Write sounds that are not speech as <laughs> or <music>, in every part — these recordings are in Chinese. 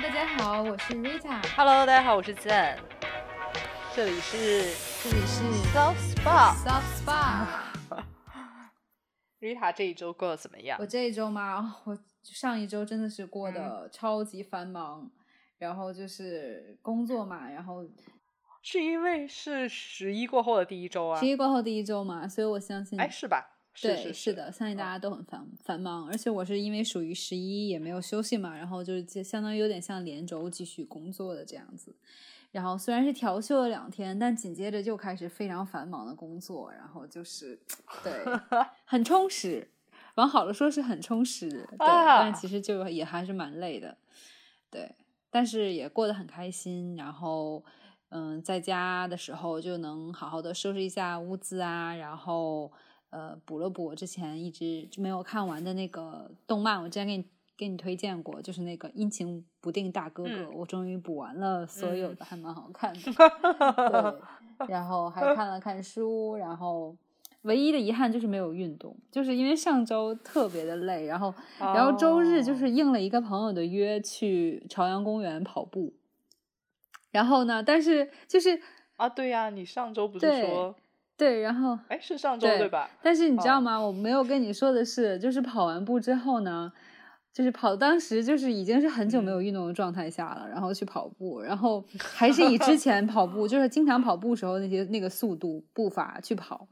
Hello，大家好，我是 Rita。Hello，大家好，我是 Zen，这里是这里是 Soft Spa。Soft Spa。<laughs> Rita 这一周过得怎么样我？这一周嘛，我上一周真的是过得超级繁忙，然后就是工作嘛，然后是因为是十一过后的第一周啊十？一过后第一周嘛，所以我相信，哎，是吧？对，是是的，相信大家都很繁繁忙，而且我是因为属于十一也没有休息嘛，然后就是就相当于有点像连轴继续工作的这样子。然后虽然是调休了两天，但紧接着就开始非常繁忙的工作，然后就是对，<laughs> 很充实。往好了说是很充实，对，啊但其实就也还是蛮累的，对，但是也过得很开心。然后，嗯，在家的时候就能好好的收拾一下屋子啊，然后呃补了补我之前一直没有看完的那个动漫，我之前给你给你推荐过，就是那个阴晴不定大哥哥，嗯我终于补完了所有的，还蛮好看的。<laughs> 是对，然后还看了看书，然后唯一的遗憾就是没有运动，就是因为上周特别的累，然后然后周日就哦是应了一个朋友的约去朝阳公园跑步，然后呢，但是就是啊，对呀，你上周不是说，对，然后哎，是上周对对吧？但是你知道哦吗？我没有跟你说的是，就是跑完步之后呢，就是跑当时就是已经是很久没嗯有运动的状态下了，然后去跑步，然后还是以之前跑步，<laughs> 就是经常跑步时候那些那个速度步伐去跑，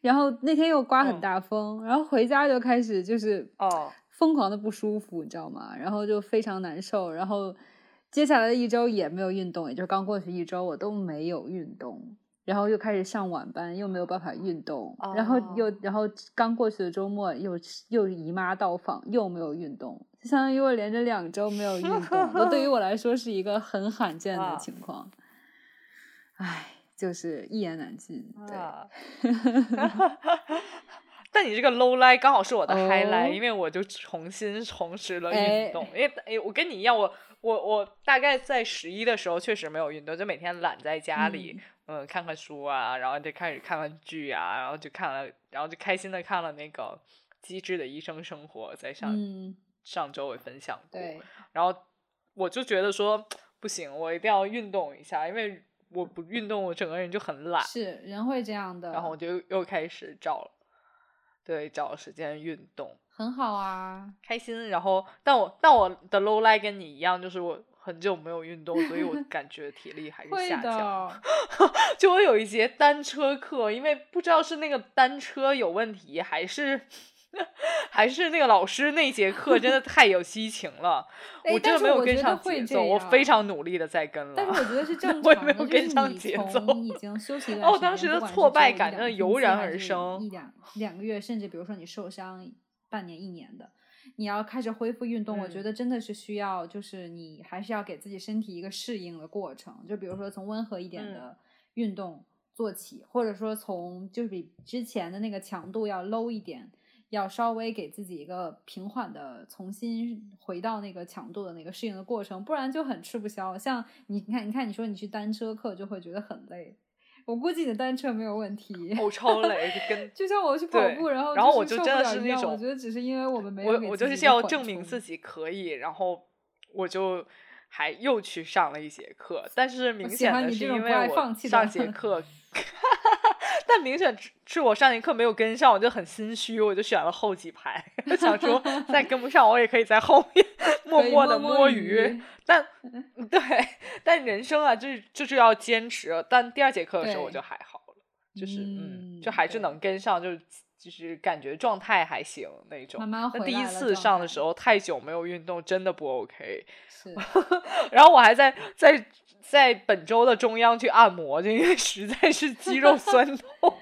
然后那天又刮很嗯大风，然后回家就开始就是哦，疯狂的不舒服，你知道吗？然后就非常难受，然后接下来的一周也没有运动，也就是刚过去一周我都没有运动，然后又开始上晚班，又没有办法运动，然后又哦然后刚过去的周末又又姨妈到访，又没有运动，就相当于我连着两周没有运动，那对于 <laughs> 我来说是一个很罕见的啊情况，唉，就是一言难尽，对。啊 <laughs> 但你这个 low lie 刚好是我的 high lie，、哦因为我就重新重拾了哎运动。因为哎，我跟你一样，我我我大概在十一的时候确实没有运动，就每天懒在家里，嗯看看书啊，然后就开始看看剧啊，然后就看了，然后就开心的看了那个《机智的医生生活》，在上、嗯，上周我分享过。对，然后我就觉得说不行，我一定要运动一下，因为我不运动，我整个人就很懒。是人会这样的，然后我就又开始找，对，找时间运动，很好啊，开心。然后，但我但我的 low lie 跟你一样，就是我很久没有运动，所以我 <laughs> 感觉体力还是下降。<laughs> 就我有一节单车课，因为不知道是那个单车有问题，还是 <laughs> 还是那个老师那节课真的太有激情了，哎我真的没有跟上节奏，我非常努力的在跟了。但是我觉得是正我也常的，就没有跟上节奏从已经休息一段哦时间，当时的挫败感真的油然而生一两两个月，甚至比如说你受伤半年、一年的，你要开始恢复运动，我觉嗯得真的是需要，就是你还是要给自己身体一个适应的过程。就比如说从温和一点嗯的运动做起，或者说从就是比之前的那个强度要 low 一点。要稍微给自己一个平缓的，重新回到那个强度的那个适应的过程，不然就很吃不消。像你，你看，你看，你说你去单车课就会觉得很累，我估计你的单车没有问题。我超累，就跟 <laughs> 就像我去跑步，然后然后我就就真的是那种我觉得只是因为我们没有我我就是要证明自己可以，然后我就还又去上了一节课，但是明显的是因为我上节 <laughs> 课，<laughs> 但明显是是我上节课没有跟上，我就很心虚，我就选了后几排，想说再跟不上我也可以在后面 <laughs> 默默的摸鱼。但对，但人生啊，就是就是要坚持。但第二节课的时候我就还好了，就是嗯，嗯就还是能跟上，就是就是感觉状态还行那种。慢慢回那第一次上的时候太久没有运动，真的不 OK。是 <laughs> 然后我还在在在本周的中央去按摩，就因为实在是肌肉酸痛。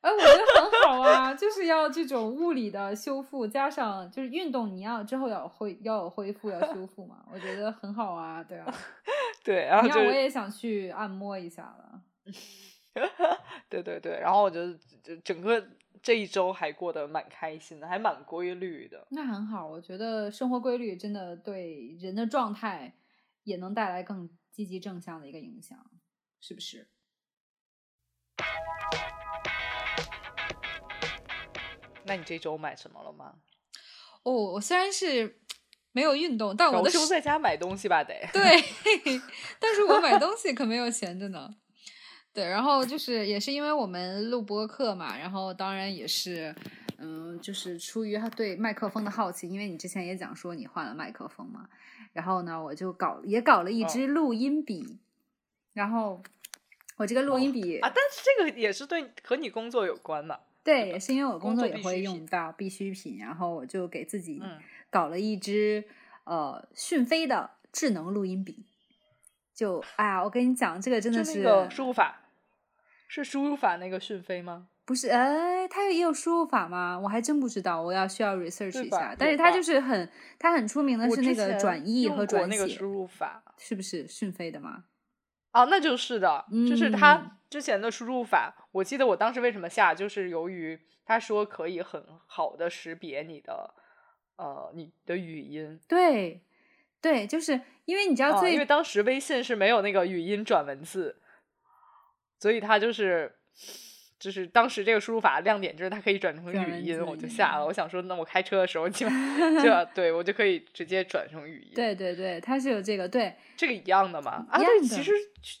哎，我觉得很好啊，就是要这种物理的修复，加上就是运动，你要之后要恢要有恢复要修复嘛，我觉得很好啊，对啊。<laughs> 对，然后我也想去按摩一下了。<laughs> 对对对，然后我就就整个这一周还过得蛮开心的，还蛮规律的。那很好，我觉得生活规律真的对人的状态也能带来更积极正向的一个影响，是不是？那你这周买什么了吗？哦，我虽然是没有运动，但我的是在家买东西吧？得对，<laughs> 但是我买东西可没有闲着呢。对，然后就是也是因为我们录播课嘛，然后当然也是，嗯，就是出于对麦克风的好奇，因为你之前也讲说你换了麦克风嘛，然后呢，我就搞也搞了一支录音笔，然后我这个录音笔啊，但是这个也是对和你工作有关嘛？对，也是因为我工作也会用到必需品，然后我就给自己搞了一支呃讯飞的智能录音笔。就哎呀，我跟你讲，这个真的是输入法，是输入法那个讯飞吗？不是，哎，它也有输入法吗？我还真不知道，我要需要 research 一下。但是它就是很，它很出名的是那个转译和转写输入法，是不是讯飞的吗？哦，那就是的，就是它之前的输入法。我记得我当时为什么下，就是由于他说可以很好的识别你的呃你的语音。对，对，就是因为你知道，最因为当时微信是没有那个语音转文字，所以它就是。就是当时这个输入法亮点就是它可以转成语音，我就下了。我想说，那我开车的时候就 <laughs> 就对我就可以直接转成语音。对对对，它是有这个对这个一样的嘛？啊，对，其实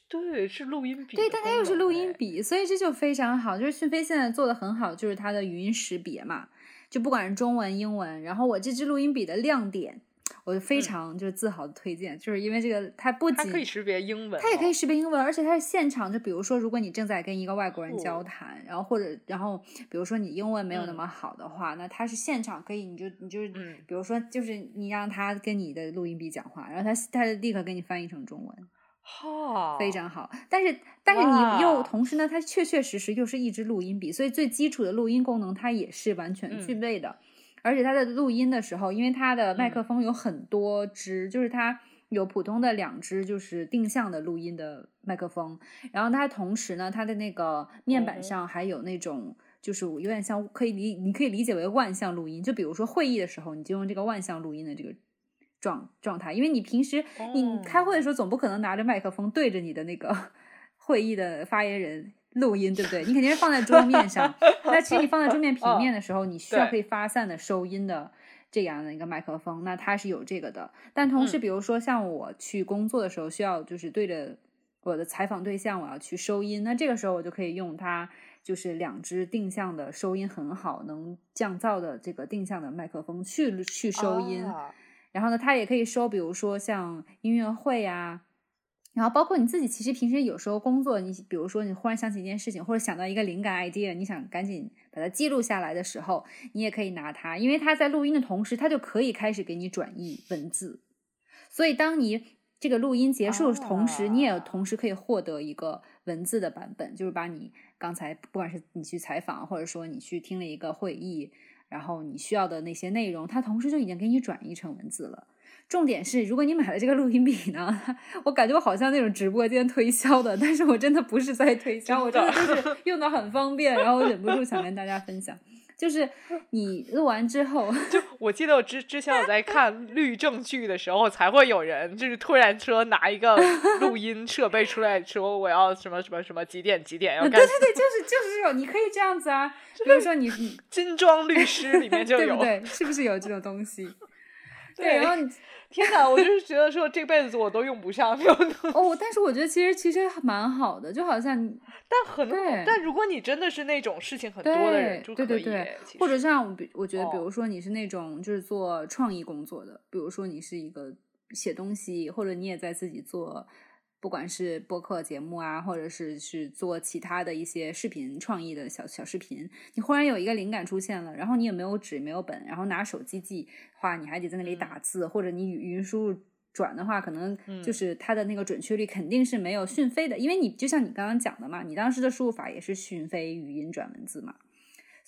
对是录音笔。对，但它又是录音笔，所以这就非常好。就是讯飞现在做的很好，就是它的语音识别嘛，就不管是中文、英文。然后我这支录音笔的亮点。我就非常就是自豪的推荐，就是因为这个它不仅可以识别英文，它也可以识别英文，而且它是现场。就比如说，如果你正在跟一个外国人交谈，然后或者然后比如说你英文没有那么好的话，那它是现场可以，你就你就比如说就是你让他跟你的录音笔讲话，然后他他立刻给你翻译成中文，好，非常好。但是但是你又同时呢，它确确实实又是一支录音笔，所以最基础的录音功能它也是完全具备的。而且它在录音的时候，因为它的麦克风有很多支，就是它有普通的两支，就是定向的录音的麦克风。然后它同时呢，它的那个面板上还有那种，就是有点像可以理，你可以理解为万向录音。就比如说会议的时候，你就用这个万向录音的这个状状态，因为你平时你开会的时候，总不可能拿着麦克风对着你的那个 <laughs> 会议的发言人。录音对不对？你肯定是放在桌面上。<laughs> 那其实你放在桌面平面的时候，你需要可以发散的收音的这样的一个麦克风，那它是有这个的。但同时，比如说像我去工作的时候，需要就是对着我的采访对象，我要去收音，那这个时候我就可以用它，就是两只定向的收音很好、能降噪的这个定向的麦克风去去收音。然后呢，它也可以收，比如说像音乐会呀。然后包括你自己，其实平时有时候工作，你比如说你忽然想起一件事情，或者想到一个灵感 idea，你想赶紧把它记录下来的时候，你也可以拿它，因为它在录音的同时，它就可以开始给你转译文字。所以当你这个录音结束的同时，你也同时可以获得一个文字的版本，就是把你刚才不管是你去采访，或者说你去听了一个会议，然后你需要的那些内容，它同时就已经给你转译成文字了。重点是，如果你买了这个录音笔呢，我感觉我好像那种直播间推销的，但是我真的不是在推销，我真的就是用的很方便，然后我忍不住想跟大家分享。就是你录完之后，<laughs> 就我记得我之之前我在看律政剧的时候，才会有人就是突然说拿一个录音设备出来说我要什么什么什么几点几点要干。对对对，就是就是这种，你可以这样子啊，比如说你你金装律师里面就有，对不对？是不是有这种东西？对，然后你。天哪，我就是觉得说这辈子我都用不上哦，但是我觉得其实其实蛮好的，就好像 <laughs> 但很但如果你真的是那种事情很多的人，对对对，或者像比我觉得，比如说你是那种就是做创意工作的，比如说你是一个写东西，或者你也在自己做。不管是播客节目啊，或者是去做其他的一些视频创意的小小视频，你忽然有一个灵感出现了，然后你也没有纸没有本，然后拿手机记话，你还得在那里打字，或者你语音输入转的话，可能就是它的那个准确率肯定是没有讯飞的，因为你就像你刚刚讲的嘛，你当时的输入法也是讯飞语音转文字嘛。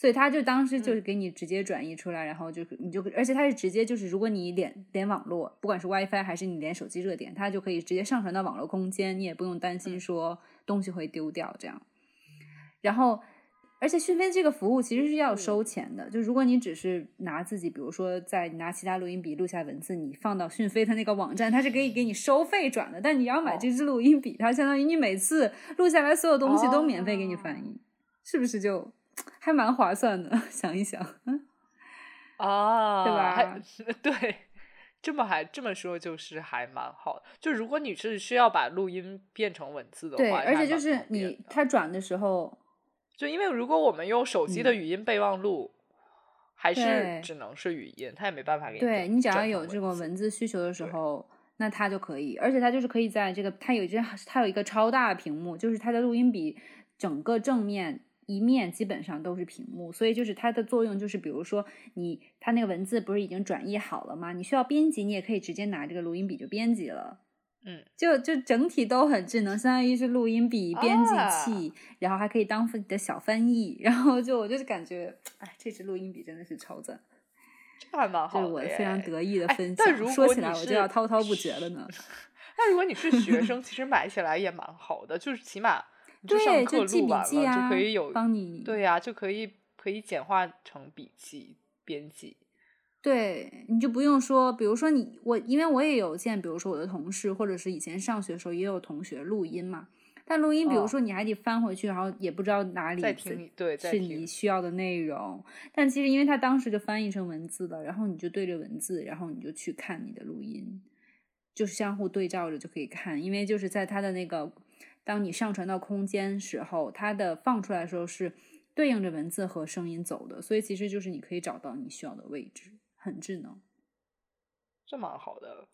所以他就当时就是给你直接转移出来，然后就你就而且他是直接就是如果你连连网络，不管是 WiFi 还是你连手机热点，它就可以直接上传到网络空间，你也不用担心说东西会丢掉这样。然后，而且讯飞这个服务其实是要收钱的，就如果你只是拿自己，比如说在拿其他录音笔录下文字，你放到讯飞它那个网站，它是可以给你收费转的。但你要买这支录音笔，它相当于你每次录下来所有东西都免费给你翻译，是不是就？还蛮划算的，<laughs> 想一想，啊，对吧？对，这么还这么说，就是还蛮好的。就如果你是需要把录音变成文字的对，话，而且就是你它转的时候，就因为如果我们用手机的语音备忘录，还是嗯对只能是语音，它也没办法给你对你只要有这种文字需求的时候，那它就可以，而且它就是可以在这个它有一张它有一个超大的屏幕，就是它的录音笔整个正面一面基本上都是屏幕，所以就是它的作用就是，比如说你它那个文字不是已经转译好了吗？你需要编辑，你也可以直接拿这个录音笔就编辑了。嗯，就就整体都很智能，相当于是录音笔、编辑啊器，然后还可以当自己的小翻译，然后就我就是感觉，哎，这支录音笔真的是超赞。这还蛮这是我好的耶。非常得意的哎分享。但如说起来我就要滔滔不绝了呢。<laughs> 那如果你是学生，其实买起来也蛮好的，就是起码你就上对，课就记笔录完了记啊，就可以有帮你。对呀、就可以可以简化成笔记编辑。对，你就不用说，比如说你我，因为我也有见，比如说我的同事，或者是以前上学的时候也有同学录音嘛。但录音，比如哦说你还得翻回去，然后也不知道哪里对再是需要的内容。但其实因为他当时就翻译成文字了，然后你就对着文字，然后你就去看你的录音，就是相互对照着就可以看。因为就是在他的那个，当你上传到空间时候，它的放出来的时候是对应着文字和声音走的，所以其实就是你可以找到你需要的位置，很智能。这蛮好的，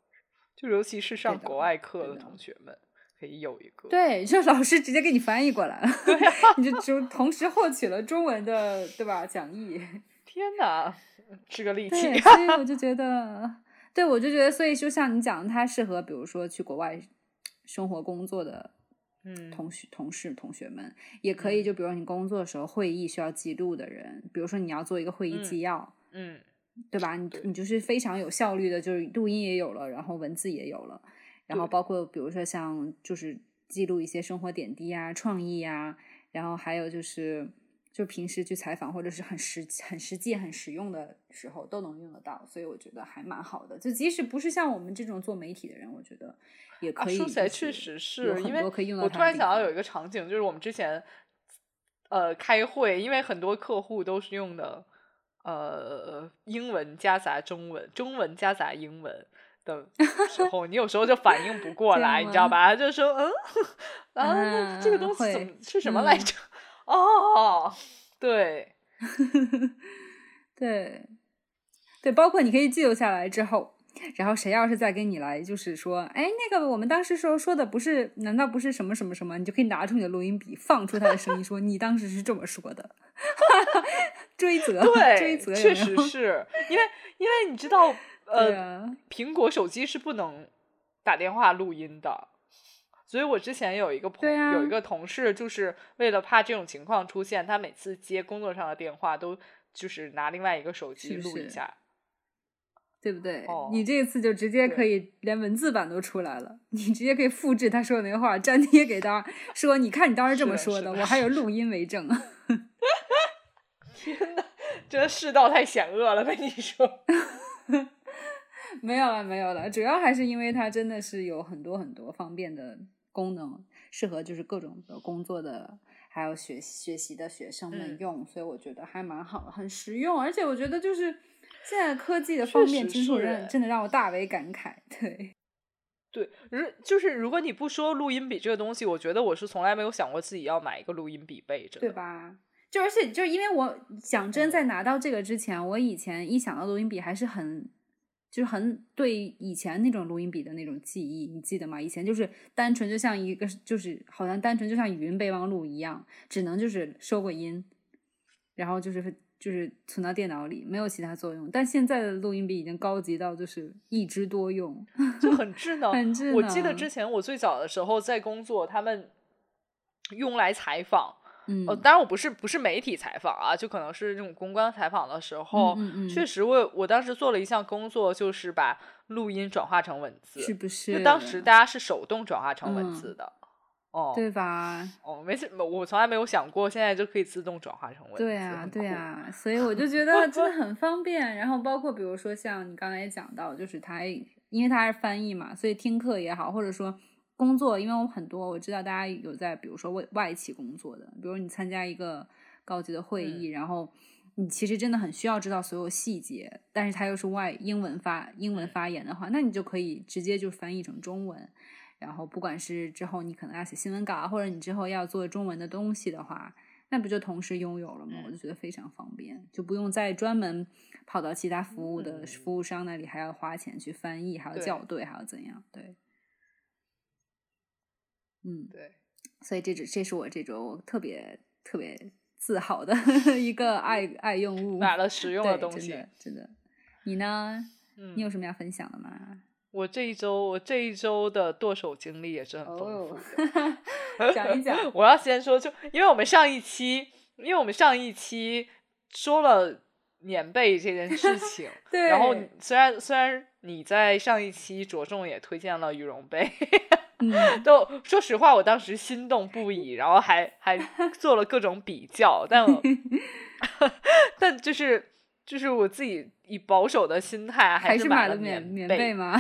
就尤其是上国外课的同学们，可以有一个。对，就老师直接给你翻译过来了，<laughs> 对啊你就就同时获取了中文的，对吧？讲义。天哪，这个利器对，。所以我就觉得，对我就觉得，所以就像你讲的，它适合比如说去国外生活工作的嗯，同学、同事、同学们，也可以嗯。就比如你工作的时候会议需要记录的人，比如说你要做一个会议嗯纪要，嗯，对吧？你你就是非常有效率的，就是录音也有了，然后文字也有了，然后包括比如说像就是记录一些生活点滴啊、创意啊，然后还有就是就平时去采访或者是很实很实际、很实用的时候都能用得到，所以我觉得还蛮好的。就即使不是像我们这种做媒体的人，我觉得也啊，可以、说起来确实是因为我突然想到有一个场景，就是我们之前呃开会，因为很多客户都是用的呃英文夹杂中文，中文夹杂英文。的时候，你有时候就反应不过 <laughs> 来，你知道吧？他就说，嗯，<laughs> 啊，那这个嗯东西怎么是什么来嗯着？<laughs> 哦，<laughs> 对，<laughs> 对，对，包括你可以记录下来之后，然后谁要是再跟你来，就是说，哎，那个我们当时时候说的不是，难道不是什么什么什么？你就可以拿出你的录音笔，放出他的声音，说你当时是这么说的，<laughs> 追责，对追，责有确？实是因为因为你知道，呃，啊，苹果手机是不能打电话录音的，所以我之前有一个朋、对啊有一个同事，就是为了怕这种情况出现，他每次接工作上的电话都就是拿另外一个手机录一下。对不对？哦你这次就直接可以连文字版都出来了，你直接可以复制他说的那个话，粘贴给他，说你看你当时这么说的，的的我还有录音为证。天呐，这世道太险恶了，跟你说。<laughs> 没有了，没有了，主要还是因为它真的是有很多很多方便的功能，适合就是各种的工作的，还有学学习的学生们嗯用，所以我觉得还蛮好的，很实用，而且我觉得就是现在科技的方面，实真是是让真的让我大为感慨。对，<laughs> 对，如就是如果你不说录音笔这个东西，我觉得我是从来没有想过自己要买一个录音笔备着。对吧？就而且就因为我讲真，嗯在拿到这个之前，我以前一想到录音笔还是很。就是很对以前那种录音笔的那种记忆，你记得吗？以前就是单纯就像一个，就是好像单纯就像语音备忘录一样，只能就是收个音，然后就是就是存到电脑里，没有其他作用。但现在的录音笔已经高级到就是一枝多用，<laughs> 就很智能。<laughs> 很智能。我记得之前我最早的时候在工作，他们用来采访。嗯，呃，当然我不是不是媒体采访啊，就可能是这种公关采访的时候，嗯嗯嗯确实我我当时做了一项工作，就是把录音转化成文字。是不是？就当时大家是手动转化成文嗯字的。哦，对吧？哦，没事，我从来没有想过现在就可以自动转化成文字。对啊，对啊，所以我就觉得真的 <laughs> 很方便。然后包括比如说像你刚才也讲到，就是它因为它是翻译嘛，所以听课也好，或者说工作，因为我很多我知道大家有在比如说外外企工作的，比如你参加一个高级的会议，然后你其实真的很需要知道所有细节，但是它又是外英文发英文发言的话，那你就可以直接就翻译成中文。然后不管是之后你可能要写新闻稿，或者你之后要做中文的东西的话，那不就同时拥有了吗？我就觉得非常方便，就不用再专门跑到其他服务的服务商那里，还要花钱去翻译，还要校对，还要怎样？对，嗯，对，所以这只这是我这周特别特别自豪的一个爱爱用物，买了实用的东西。真的真的。你呢？嗯你有什么要分享的吗？我这一周，我这一周的剁手经历也是很丰富哦的。，讲一讲。<laughs> 我要先说，就因为我们上一期，因为我们上一期说了棉被这件事情，<laughs> 对，然后虽然虽然你在上一期着重也推荐了羽绒被，<laughs> 嗯，都说实话，我当时心动不已，然后还还做了各种比较，但我 <laughs> 但就是就是我自己以保守的心态还是了买棉棉被吗？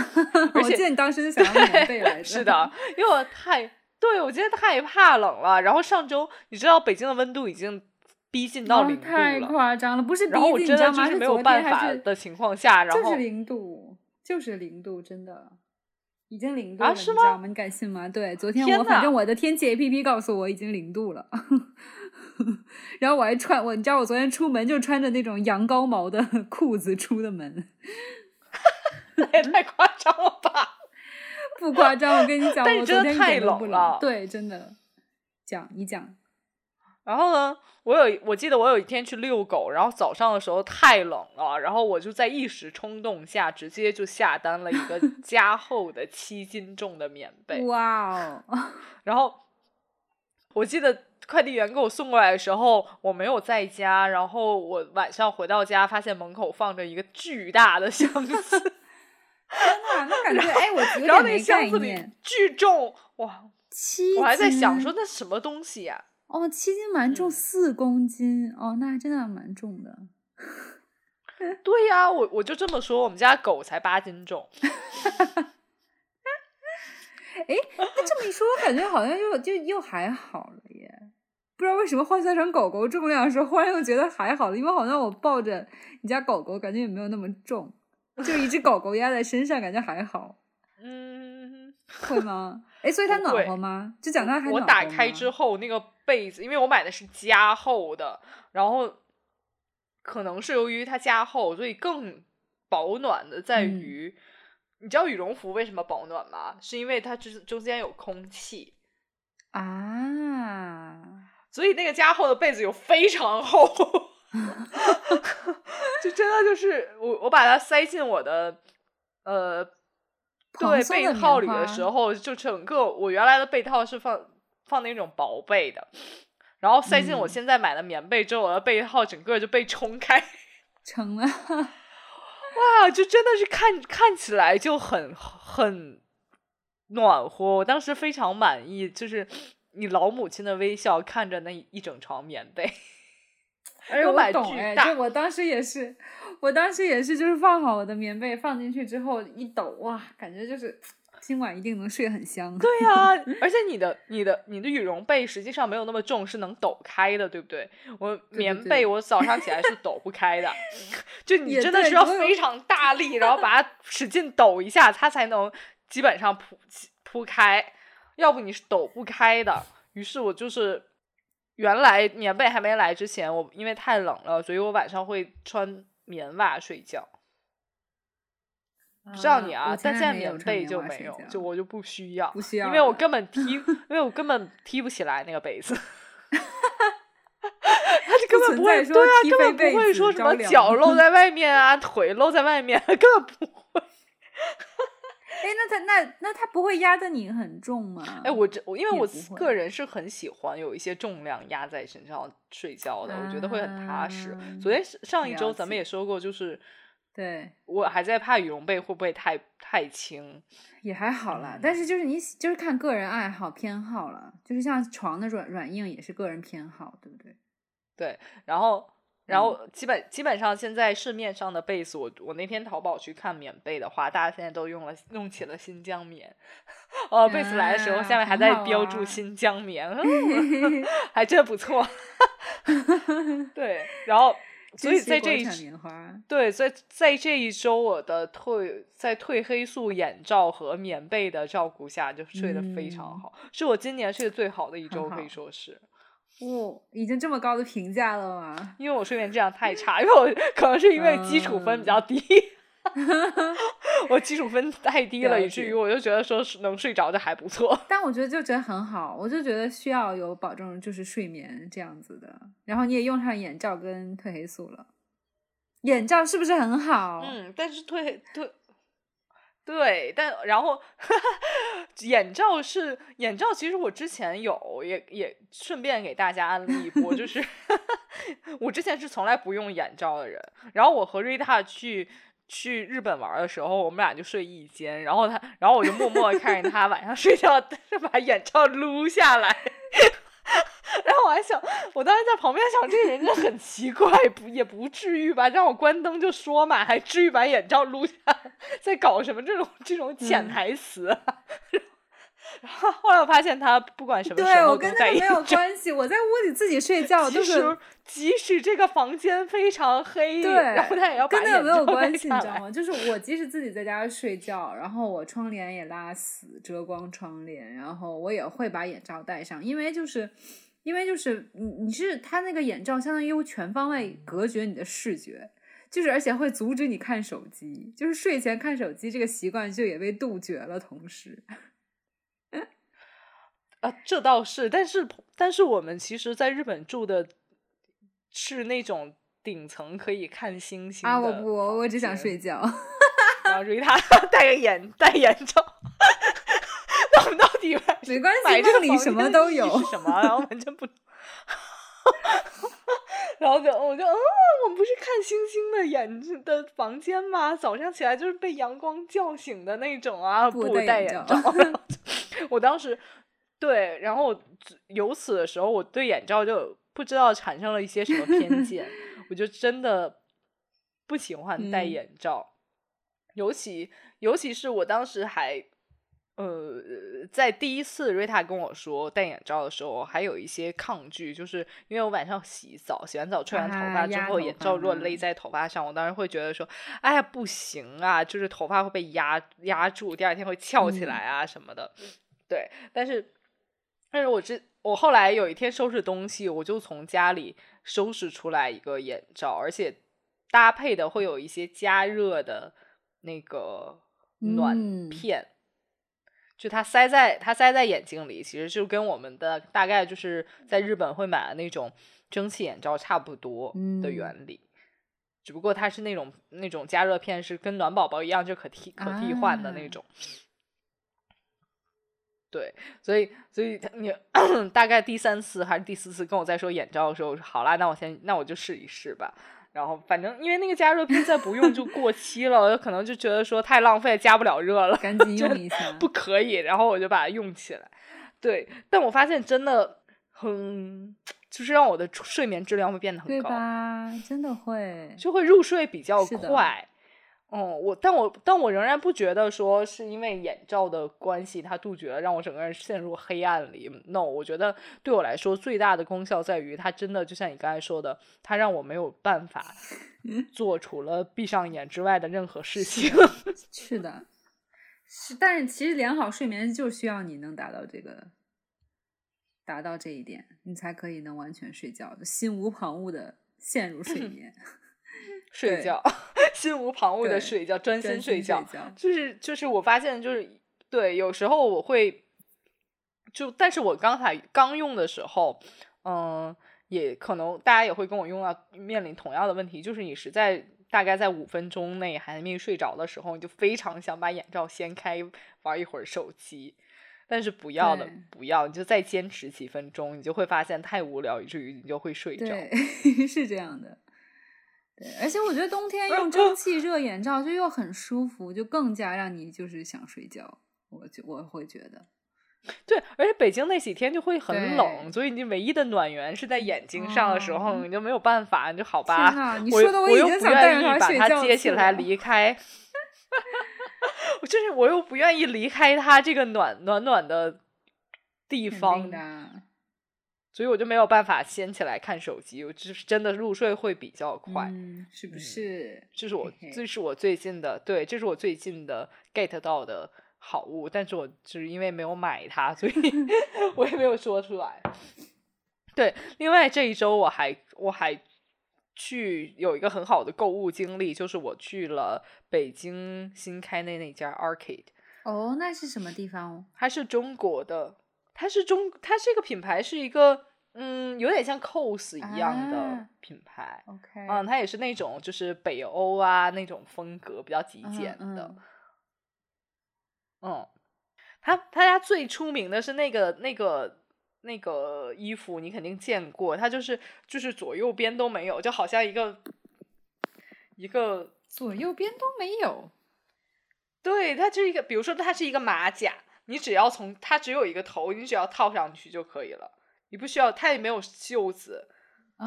而且我记得你当时就想要棉被来着。是的，因为我太对我今天太怕冷了。然后上周你知道北京的温度已经逼近到哦零度太，夸张了，不是鼻然后我子，你知道吗？真的就是没有昨办天还是法的情况下，然后就是零度，就是零度，真的。已经零度了，啊是吗你知道吗？你敢信吗？对，昨天天我反正我的天气 A P P 告诉我已经零度了，<laughs> 然后我还穿我，你知道我昨天出门就穿着那种羊羔毛的 <laughs> 裤子出的门，<laughs> 那也太夸张了吧？不夸张，我跟你讲，但真的我昨天一太冷了对，真的。讲你讲，然后呢，我有我记得我有一天去遛狗，然后早上的时候太冷了，然后我就在一时冲动下直接就下单了一个 <laughs> 加厚的七斤重的棉被。哇哦，然后我记得快递员给我送过来的时候，我没有在家，然后我晚上回到家，发现门口放着一个巨大的箱子，<laughs> 天呐，那感觉哎，我有然后那个箱子里念。巨重，哇！七斤，我还在想说那什么东西呀、哦，七斤蛮重，嗯四公斤哦，那还真的蛮重的。<laughs> 对呀、我我就这么说，我们家狗才八斤重，<laughs> 哎那这么一说，我感觉好像又就又还好了耶。不知道为什么换算成狗狗重量的时候，忽然又觉得还好了，因为好像我抱着你家狗狗，感觉也没有那么重，就一只狗狗压在身上，感觉还好，嗯，会吗？哎，所以它暖和吗？就讲它还我打开之后那个被子，因为我买的是加厚的，然后可能是由于它加厚，所以更保暖的在嗯于，你知道羽绒服为什么保暖吗？是因为它之中间有空气，啊，所以那个加厚的被子有非常厚，<laughs> <laughs> 就真的就是我我把它塞进我的呃对被套里的时候，就整个我原来的被套是放放那种薄被的，然后塞进我嗯。现在买的棉被之后，我的被套整个就被冲开，<laughs> 成了，哇，就真的是看看起来就很很暖和，我当时非常满意，就是你老母亲的微笑看着那一整床棉被。<laughs> 哎，我我买懂哎，巨大就我当时也是，我当时也是，就是放好我的棉被放进去之后一抖，哇，感觉就是今晚一定能睡很香。对呀、<laughs> 而且你的、你的、你的羽绒被实际上没有那么重，是能抖开的，对不对？我棉被 <laughs> 我早上起来是抖不开的，<laughs> 就你真的是要非常大力，然后把它使劲抖一下，它才能基本上铺铺开，要不你是抖不开的。于是我就是原来棉被还没来之前，我因为太冷了，所以我晚上会穿棉袜睡觉。不知道你啊，我但现在棉被就没有，就我就不需要，不需要因为我根本踢，<laughs> 因为我根本踢不起来那个被子。<laughs> <laughs> 他就根本不会，对啊，根本不会说什么脚露在外面啊，腿露在外面，根本不会。哎，那他那那他不会压得你很重吗？哎，我这我因为我个人是很喜欢有一些重量压在身上睡觉的，我觉得会很踏实。啊昨天上一周咱们也说过，就是对我还在怕羽绒被会不会太太轻。也还好啦，嗯但是就是你就是看个人爱好偏好了，就是像床的软软硬也是个人偏好，对不对？对，然后，然嗯。后基本、基本上现在市面上的被子，我我那天淘宝去看棉被的话，大家现在都用了用起了新疆棉，哦，被子来的时候啊下面还在标注啊。新疆棉，嗯 <laughs> <laughs> 还真不错。<laughs> 对，然后所以在这一，对，在在这一周我的褪在褪黑素眼罩和棉被的照顾下，就睡得非常好，是我今年睡得最好的一周，可以说是。哦，已经这么高的评价了吗？因为我睡眠质量太差，<laughs> 因为我可能是因为基础分比较低，<laughs> 我基础分太低了，以至于我就觉得说是能睡着就还不错。但我觉得就觉得很好，我就觉得需要有保证，就是睡眠这样子的。然后你也用上眼罩跟褪黑素了，眼罩是不是很好？嗯，但是褪褪。对，但然后 <laughs> 眼罩是眼罩，其实我之前有，也也顺便给大家安利一波，就 <laughs> 是我之前是从来不用眼罩的人，然后我和瑞塔去去日本玩的时候，我们俩就睡一间，然后他，然后我就默默看着他晚上 <laughs> 睡觉，把眼罩撸下来。然后我还想，我当时在旁边想，这个人真的很奇怪，不也不至于吧？让我关灯就说嘛，还至于把眼罩撸下，在搞什么这种这种潜台词？然后后来我发现他不管什么时候都戴眼罩。没有关系，我在屋里自己睡觉，<laughs> 即使即使这个房间非常黑，对，然后他也要把眼罩戴没有关系，你知道吗？就是我即使自己在家睡觉，然后我窗帘也拉死，遮光窗帘，然后我也会把眼罩戴上，因为就是。因为就是你你是他那个眼罩，相当于全方位隔绝你的视觉，就是而且会阻止你看手机，就是睡前看手机这个习惯就也被杜绝了。同时，<laughs> 啊，这倒是，但是但是我们其实在日本住的是那种顶层可以看星星啊！我不，我只想睡觉。<laughs> 然后瑞塔 <laughs> 戴个眼戴眼罩。没关系，这里什么都有。什么？然后完全不，<laughs> 然后就我就嗯，我们不是看星星的眼的房间吗？早上起来就是被阳光叫醒的那种啊！不戴眼罩。<laughs> 我当时对，然后由此的时候，我对眼罩就不知道产生了一些什么偏见，<laughs> 我就真的不喜欢戴眼罩，尤其尤其是我当时还。呃，在第一次瑞塔跟我说戴眼罩的时候，还有一些抗拒，就是因为我晚上洗澡，洗完澡吹完头发之后，眼罩如果勒在头发上，我当时会觉得说，哎呀不行啊，就是头发会被压压住，第二天会翘起来啊什么的。对，但是，但是我这我后来有一天收拾东西，我就从家里收拾出来一个眼罩，而且搭配的会有一些加热的那个暖片。就它塞在它塞在眼睛里，其实就跟我们的大概就是在日本会买的那种蒸汽眼罩差不多的原理，只不过它是那种那种加热片是跟暖宝宝一样就可替可替换的那种。对，所以所以你大概第三次还是第四次跟我在说眼罩的时候，我说好啦，那我先那我就试一试吧。然后反正因为那个加热片再不用就过期了，我可能就觉得说太浪费，加不了热了，赶紧用一下，不可以。然后我就把它用起来。对，但我发现真的很，就是让我的睡眠质量会变得很高，对吧？真的会，就会入睡比较快。哦，我但我但我仍然不觉得说是因为眼罩的关系，它杜绝了让我整个人陷入黑暗里。No，我觉得对我来说最大的功效在于，它真的就像你刚才说的，它让我没有办法做除了闭上眼之外的任何事情。<laughs> 是的，是，但是其实良好睡眠就需要你能达到这个，达到这一点，你才可以能完全睡觉，心无旁骛的陷入睡 <laughs> 眠。睡觉，<laughs> 心无旁骛的睡觉，专心睡觉，就是就是我发现就是对，有时候我会就，但是我刚才刚用的时候，嗯，也可能大家也会跟我用到面临同样的问题，就是你实在大概在五分钟内还没睡着的时候，你就非常想把眼罩掀开玩一会儿手机，但是不要的不要，你就再坚持几分钟，你就会发现太无聊，以至于你就会睡着，<laughs> 是这样的。对，而且我觉得冬天用蒸汽 <laughs> 热眼罩就又很舒服，就更加让你就是想睡觉。我就我会觉得，对，而且北京那几天就会很冷，所以你唯一的暖源是在眼睛上的时候，你就没有办法，你就好吧。你说的我又不愿意把它接起来离开，<laughs> 我就是我又不愿意离开它这个暖暖暖的地方。所以我就没有办法掀起来看手机，我就是真的入睡会比较快。嗯，是不是？这是我这是我最近的对，这是我最近的 get 到的好物，但是我就是因为没有买它，所以 <laughs> 我也没有说出来。对，另外这一周我还我还去有一个很好的购物经历，就是我去了北京新开的那家 Arcade，哦，那是什么地方？它是中国的，它是中，它这个品牌是一个嗯，有点像 COS 一样的啊品牌。OK，嗯，它也是那种就是北欧啊那种风格比较极嗯简的。嗯嗯，他他家最出名的是那个那个那个衣服，你肯定见过，它就是就是左右边都没有，就好像一个一个，左右边都没有。对，它就是一个，比如说它是一个马甲，你只要从它只有一个头，你只要套上去就可以了，你不需要，它也没有袖子，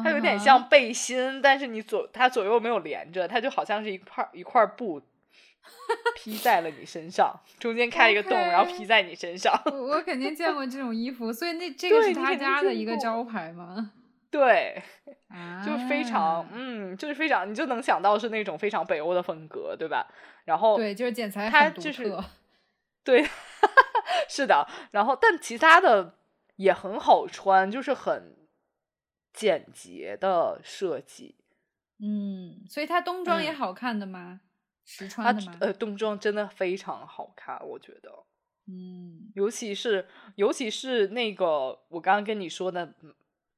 它有点像背心，但是你左它左右没有连着，它就好像是一块一块布 <laughs> 披在了你身上，中间开一个洞然后披在你身上。我我肯定见过这种衣服，所以那这个是他家的一个招牌吗？<laughs> 对，啊，就非常嗯，就是非常，你就能想到是那种非常北欧的风格，对吧？然后对，就是剪裁它很独就是特。<laughs> 对，<laughs> 是的，然后但其他的也很好穿，就是很简洁的设计。嗯，所以它冬装也嗯好看的吗？实穿的吗？呃冬装真的非常好看，我觉得。嗯，尤其是尤其是那个我刚刚跟你说的嗯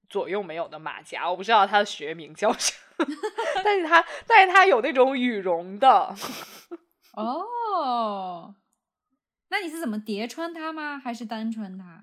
左右没有的马甲，我不知道它的学名叫什么，<laughs> 但是它但是它有那种羽绒的，<laughs> 哦，那你是怎么叠穿它吗？还是单穿它？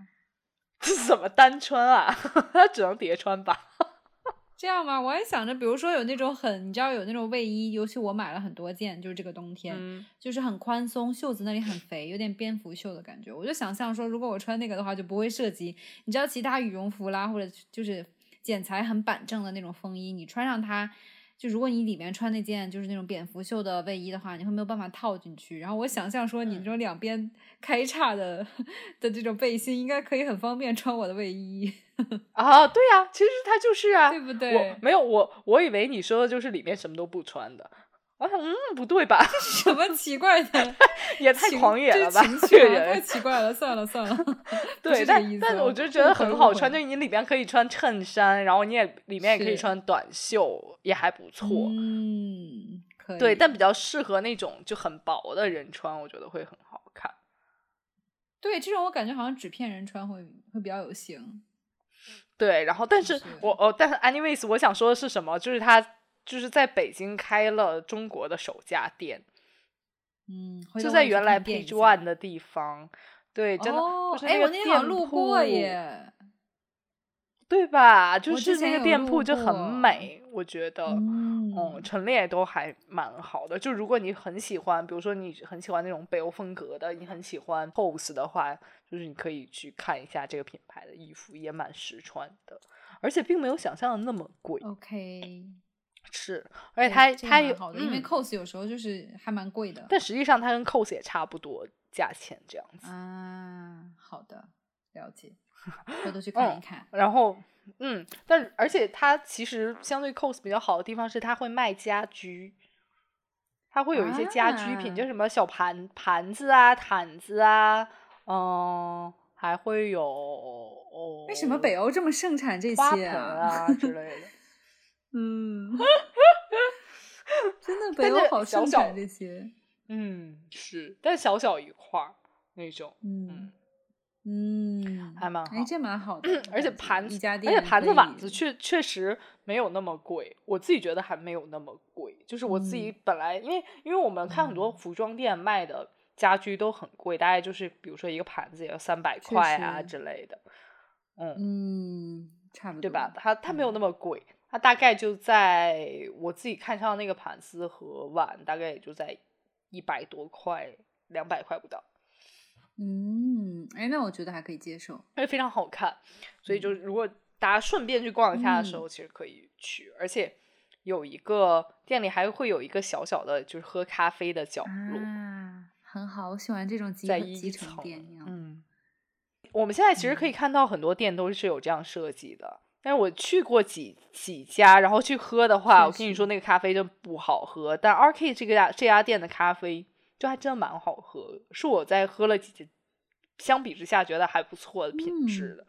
这 <laughs> 是怎么单穿啊？它 <laughs> 只能叠穿吧？<laughs> 这样吗？我还想着，比如说有那种很，你知道有那种卫衣，尤其我买了很多件，就是这个冬天，嗯，就是很宽松，袖子那里很肥，有点蝙蝠袖的感觉。我就想象说，如果我穿那个的话，就不会涉及，你知道其他羽绒服啦，或者就是剪裁很板正的那种风衣，你穿上它，就如果你里面穿那件就是那种蝙蝠袖的卫衣的话，你会没有办法套进去。然后我想象说，你这种两边开叉的 <laughs> 的这种背心，应该可以很方便穿我的卫衣，<laughs> 啊，对呀、其实它就是啊，对不对？我没有我我以为你说的就是里面什么都不穿的，我想嗯不对吧？什么奇怪的 <laughs> 也太狂野了吧，这太。奇怪了，算了算了。<laughs> 对，但但哦我就觉得很好穿，会就你里边可以穿衬衫，然后你也里面也可以穿短袖，也还不错。嗯，可以。对，但比较适合那种就很薄的人穿，我觉得会很好看。对这种我感觉好像纸片人穿会会比较有型。对，然后但是是我哦，但是 anyways，我想说的是什么？就是他就是在北京开了中国的首家店，嗯，就在原来看店一 Page One 的地方。对，真的，我那天路过铺耶。对吧？就是那个店铺就很过美，我觉得。嗯嗯，陈列都还蛮好的。就如果你很喜欢，比如说你很喜欢那种北欧风格的，你很喜欢 pose 的话，就是你可以去看一下这个品牌的衣服，也蛮实穿的，而且并没有想象的那么贵。OK，是，而且对这个它它有好的，因为嗯 cos 有时候就是还蛮贵的。但实际上它跟 cos 也差不多价钱这样子。啊，好的，了解，回头 <laughs> 去看一嗯看。然后，嗯，但而且它其实相对 cos 比较好的地方是，它会卖家居，它会有一些家居品，就啊什么小盘盘子啊、毯子啊，嗯，还会有哦，为什么北欧这么盛产这花些盆啊之类的？<laughs> 嗯，<laughs> 真的北欧好小产这些。嗯，是，但小小一块儿那种，嗯嗯，还蛮好哎，这蛮好的。而且盘子，一家而且盘子碗子确确实没有那么贵，我自己觉得还没有那么贵。就是我自己嗯本来，因为因为我们看很多嗯服装店卖的家居都很贵，大概就是比如说一个盘子也要三百确块啊之类的，嗯，嗯，差不多对吧？它它没有嗯那么贵，它大概就在我自己看上那个盘子和碗，大概也就在一百多块，两百块不到。嗯，哎，那我觉得还可以接受。而且非常好看，所以就是如果大家顺便去逛一下的时嗯候，其实可以去，而且有一个店里还会有一个小小的，就是喝咖啡的角落，啊，很好，我喜欢这种集在集成店。嗯，我们现在其实可嗯以看到很多店都是有这样设计的，但是我去过几几家，然后去喝的话，我跟你说那个咖啡真不好喝。但 RK 这个家这家店的咖啡就还真蛮好喝的，是我在喝了几家相比之下觉得还不错的品质的。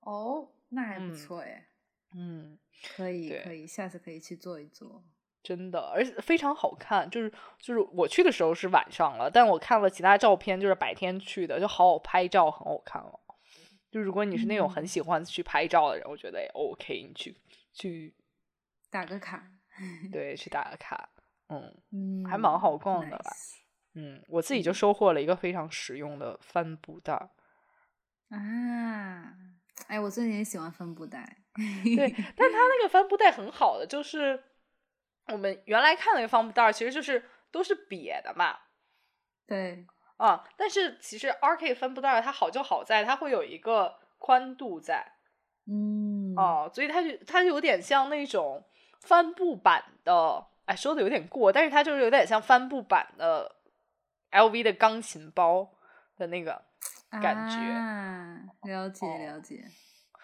哦，那还不嗯错哎，嗯，可以可以，下次可以去做一做。真的，而且非常好看。就是就是我去的时候是晚上了，但我看了其他照片，就是白天去的，就好好拍照，很好看哦。就如果你是那种很嗯喜欢去拍照的人，我觉得也 OK，你去去打个卡，<laughs> 对去打个卡，嗯嗯，还蛮好逛的吧嗯，我自己就嗯收获了一个非常实用的帆布袋。啊。哎，我最近也喜欢帆布袋。对，但它那个帆布袋很好的，就是我们原来看那个帆布袋，其实就是都是瘪的嘛，对，啊，但是其实 RK 帆布袋它好就好在它会有一个宽度在嗯，哦、所以它就它就有点像那种帆布版的，哎，说的有点过，但是它就是有点像帆布版的 LV 的钢琴包的那个感觉。啊，了解哦了解。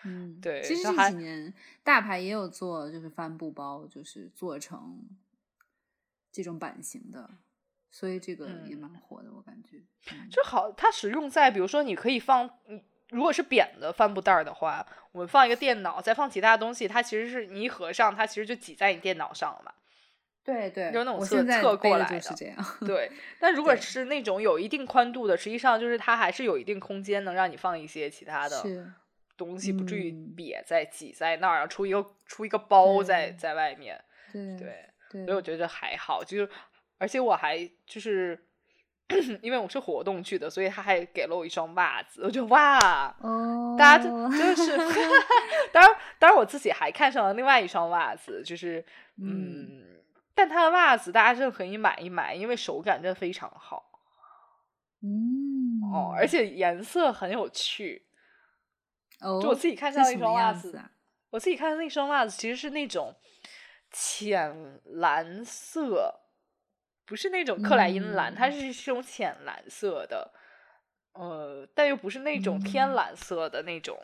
嗯，对其实这几年大牌也有做，就是帆布包，就是做成这种版型的，所以这个也嗯蛮火的，我感觉。嗯就好，它使用在，比如说你可以放，你如果是扁的帆布袋儿的话，我们放一个电脑，再放其他东西，它其实是你一合上，它其实就挤在你电脑上了嘛。对对，就是那种侧侧过来的就是这样。对，<laughs> 但如果是那种有一定宽度的，实际上就是它还是有一定空间，能让你放一些其他的，东西，不至于嗯瘪在挤在那儿，然后出一个出一个包在在外面。对对，对，所以我觉得还好，就是而且我还就是 <coughs> 因为我是活动去的，所以他还给了我一双袜子，我觉得哇。哦，大家就就是，<laughs> 当然，当然我自己还看上了另外一双袜子，就是，嗯嗯，但他的袜子大家真的可以买一买，因为手感真的非常好嗯哦，而且颜色很有趣。哦，就我自己看上一双袜子样子啊？我自己看的那双袜子其实是那种浅蓝色，不是那种克莱因蓝，它是是这种浅蓝色的，呃，但又不是那种天嗯蓝色的那种。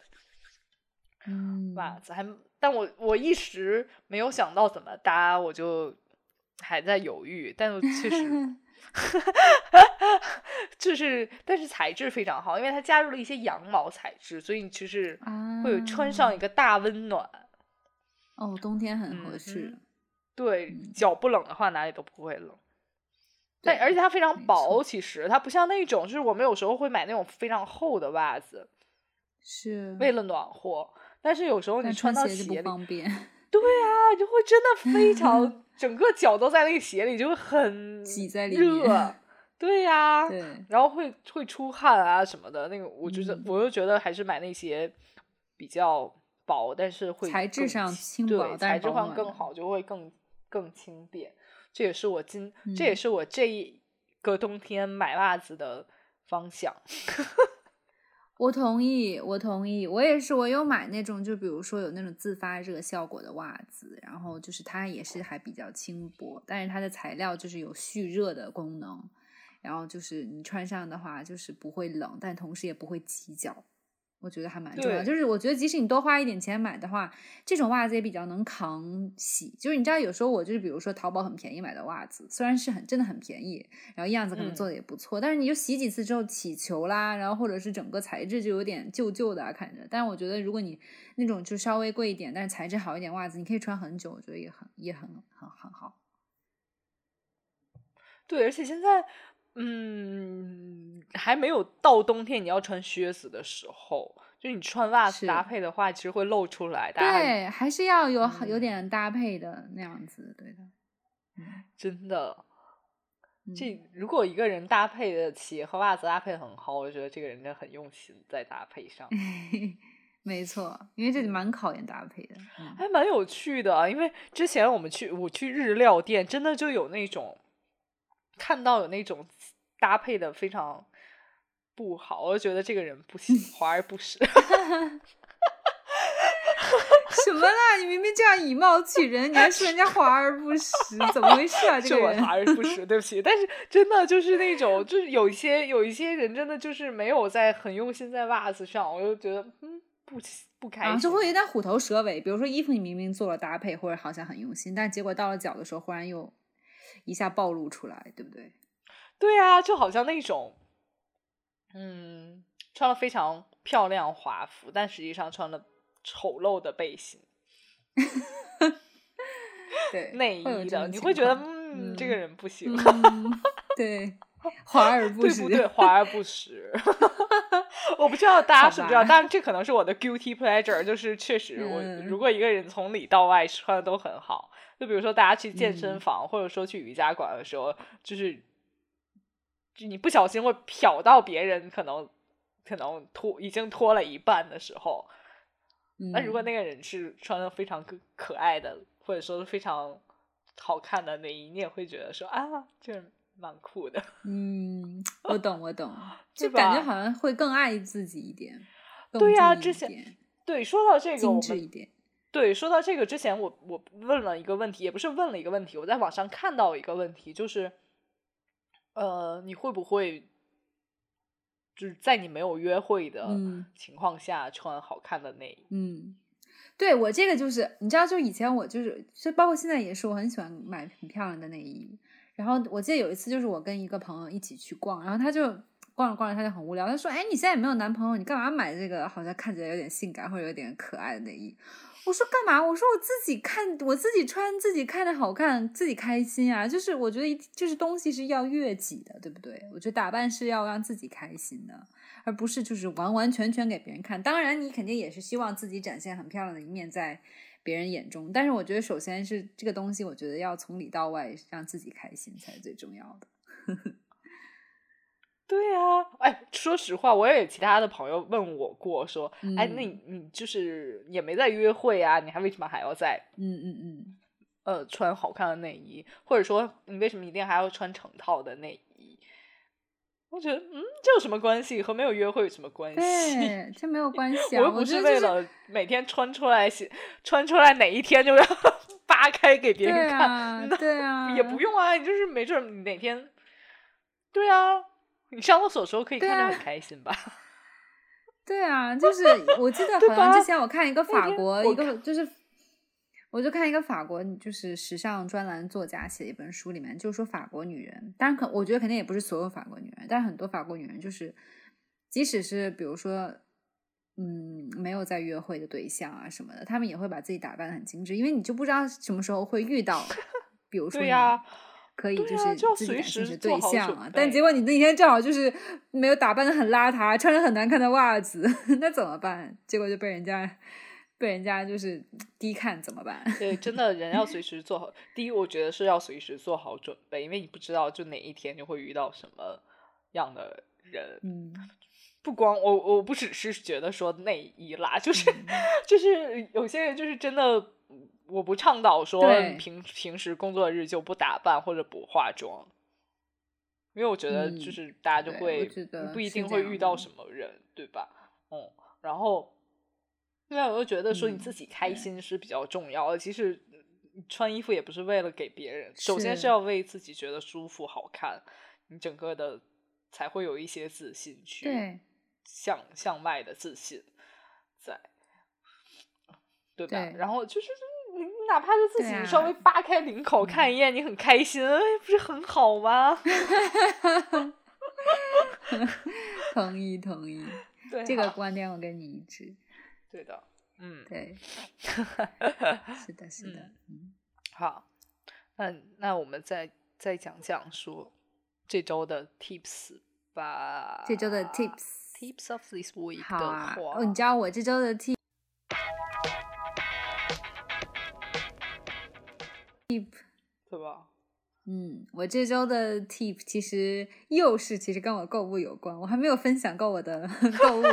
嗯，袜子，还但我我一时没有想到怎么搭，我就还在犹豫，但我确实 <laughs> 就是，但是材质非常好，因为它加入了一些羊毛材质，所以你就是会有穿上一啊个大温暖。哦，冬天很合嗯适哼。对嗯，脚不冷的话哪里都不会冷。但而且它非常薄，其实它不像那种，就是我们有时候会买那种非常厚的袜子，是，为了暖和。但是有时候你穿到鞋对啊，就会真的非常，<laughs> 整个脚都在那个鞋里，就会很挤在里热面。<laughs> 对呀、对，然后会会出汗啊什么的。那个，我觉得、嗯我就觉得还是买那些比较薄，但是会材质上轻对，材质上更好，就会更更轻便。这也是我今，这也嗯是我这一个冬天买袜子的方向。<laughs> 我同意，我同意，我也是，我有买那种，就比如说有那种自发热效果的袜子，然后就是它也是还比较轻薄，但是它的材料就是有蓄热的功能，然后就是你穿上的话就是不会冷，但同时也不会挤脚，我觉得还蛮重要。就是我觉得即使你多花一点钱买的话，这种袜子也比较能扛洗。就是你知道，有时候我就是比如说淘宝很便宜买的袜子，虽然是很真的很便宜，然后样子可能嗯做的也不错，但是你就洗几次之后起球啦，然后或者是整个材质就有点旧旧的、啊、看着。但是我觉得如果你那种就稍微贵一点，但是材质好一点袜子，你可以穿很久，我觉得也很也很很很好。对，而且现在，嗯，还没有到冬天你要穿靴子的时候，就你穿袜子搭配的话，其实会露出来。大家对，还是要有有嗯点搭配的那样子，对的。嗯真的，嗯这如果一个人搭配的鞋和袜子搭配得很好，我就觉得这个人真的很用心在搭配上，<laughs> 没错，因为这蛮考验搭配的。嗯还蛮有趣的啊。因为之前我们去我去日料店，真的就有那种看到有那种搭配的非常不好，我就觉得这个人不行，华而不实。<laughs> 什么啦？你明明这样以貌取人，你还说人家华而不实，怎么回事啊？这个人华而不实，对不起。但是真的就是那种，就是有一些有一些人真的就是没有在很用心在袜子上，我就觉得嗯不不开啊，心。就会有点虎头蛇尾。比如说衣服，你明明做了搭配，或者好像很用心，但结果到了脚的时候，忽然又一下暴露出来，对不对？对啊，就好像那种，嗯，穿了非常漂亮华服，但实际上穿了丑陋的背心、<laughs> 对，内衣的，会有这种你会觉得嗯，这个人不行。嗯，对，华而不实，对不对？华而不实。<laughs> 我不知道大家知不知道，但这可能是我的 guilty pleasure，就是确实我，嗯如果一个人从里到外穿的都很好，就比如说大家去健身嗯房、或者说去瑜伽馆的时候，就是就你不小心会瞟到别人可能可能脱已经脱了一半的时候，那如果嗯那个人是穿的非常可可爱的，或者说是非常好看的内衣，你也会觉得说啊，这蛮酷的。<laughs> 嗯，我懂，我懂，<laughs> 就感觉好像会更爱自己一点，对呀之前对，说到这个，我们精致一点。对，说到这个之前我，我问了一个问题，也不是问了一个问题，我在网上看到一个问题，就是，呃，你会不会就是在你没有约会的嗯情况下穿好看的内衣？嗯，对我这个就是，你知道，就以前我就是，就包括现在也是，我很喜欢买很漂亮的内衣。然后我记得有一次，就是我跟一个朋友一起去逛，然后他就逛着逛着他就很无聊，他说：“哎，你现在也没有男朋友，你干嘛买这个好像看起来有点性感或者有点可爱的内衣？”我说干嘛？我说我自己看，我自己穿，自己看着好看，自己开心啊！就是我觉得，就是东西是要悦己的，对不对？我觉得打扮是要让自己开心的，而不是就是完完全全给别人看。当然，你肯定也是希望自己展现很漂亮的一面在别人眼中，但是我觉得首先是这个东西，我觉得要从里到外让自己开心才是最重要的。<laughs> 对呀、哎，说实话，我也有其他的朋友问我过，说，哎，那嗯你你就是也没在约会啊，你还为什么还要在嗯嗯嗯，呃穿好看的内衣，或者说你为什么一定还要穿成套的内衣？我觉得，嗯，这有什么关系？和没有约会有什么关系？<laughs> 这没有关系啊。我又不是是为了每天穿出来写，穿出来哪一天就要 <laughs> 扒开给别人对看，啊，对啊，也不用啊，你就是没准哪天，对啊，你上厕所的时候可以看着很开心吧？<laughs> 对啊，就是我记得 <laughs> 好像之前我看一个法国一个就是，我就看一个法国就是时尚专栏作家写的一本书，里面就是说法国女人，当然可我觉得肯定也不是所有法国女人，但很多法国女人就是，即使是比如说。嗯，没有在约会的对象啊什么的，他们也会把自己打扮的很精致，因为你就不知道什么时候会遇到，<laughs> 比如说你对呀可以对就是就要随自己感兴时趣的对象啊，但结果你那天正好就是没有打扮的很邋遢，穿着很难看的袜子，<laughs> 那怎么办？结果就被人家被人家就是低看，怎么办？对，真的人要随时做好。第一，我觉得是要随时做好准备，因为你不知道就哪一天就会遇到什么样的人。嗯不光我，我不只是觉得说内衣啦，就是、嗯就是有些人就是真的，我不倡导说对。平平时工作日就不打扮或者不化妆，因为我觉得就嗯是大家就会不一定会遇到。什么人，对吧？嗯，然后另外我又觉得说你自嗯己开心是比较重要的，其实穿衣服也不是为了给别人，首先是是。要为自己觉得舒服好看，你整个的才会有一些自信去向向外的自信在，对吧？对。然后就是你哪怕是自己稍啊微扒开领口看一眼，你很开心，哎，不是很好吗？<laughs> 同意同意，对啊，这个观点我跟你一致。对的，嗯，对，<laughs> 是的，是的，嗯好，那那我们再再讲讲说这周的 tips 吧。这周的 tips tips of this week 啊。哦，你知道我这周的 tip。对吧？嗯，我这周的 tip 其实又是其实跟我购物有关，我还没有分享过我的 <laughs> 购物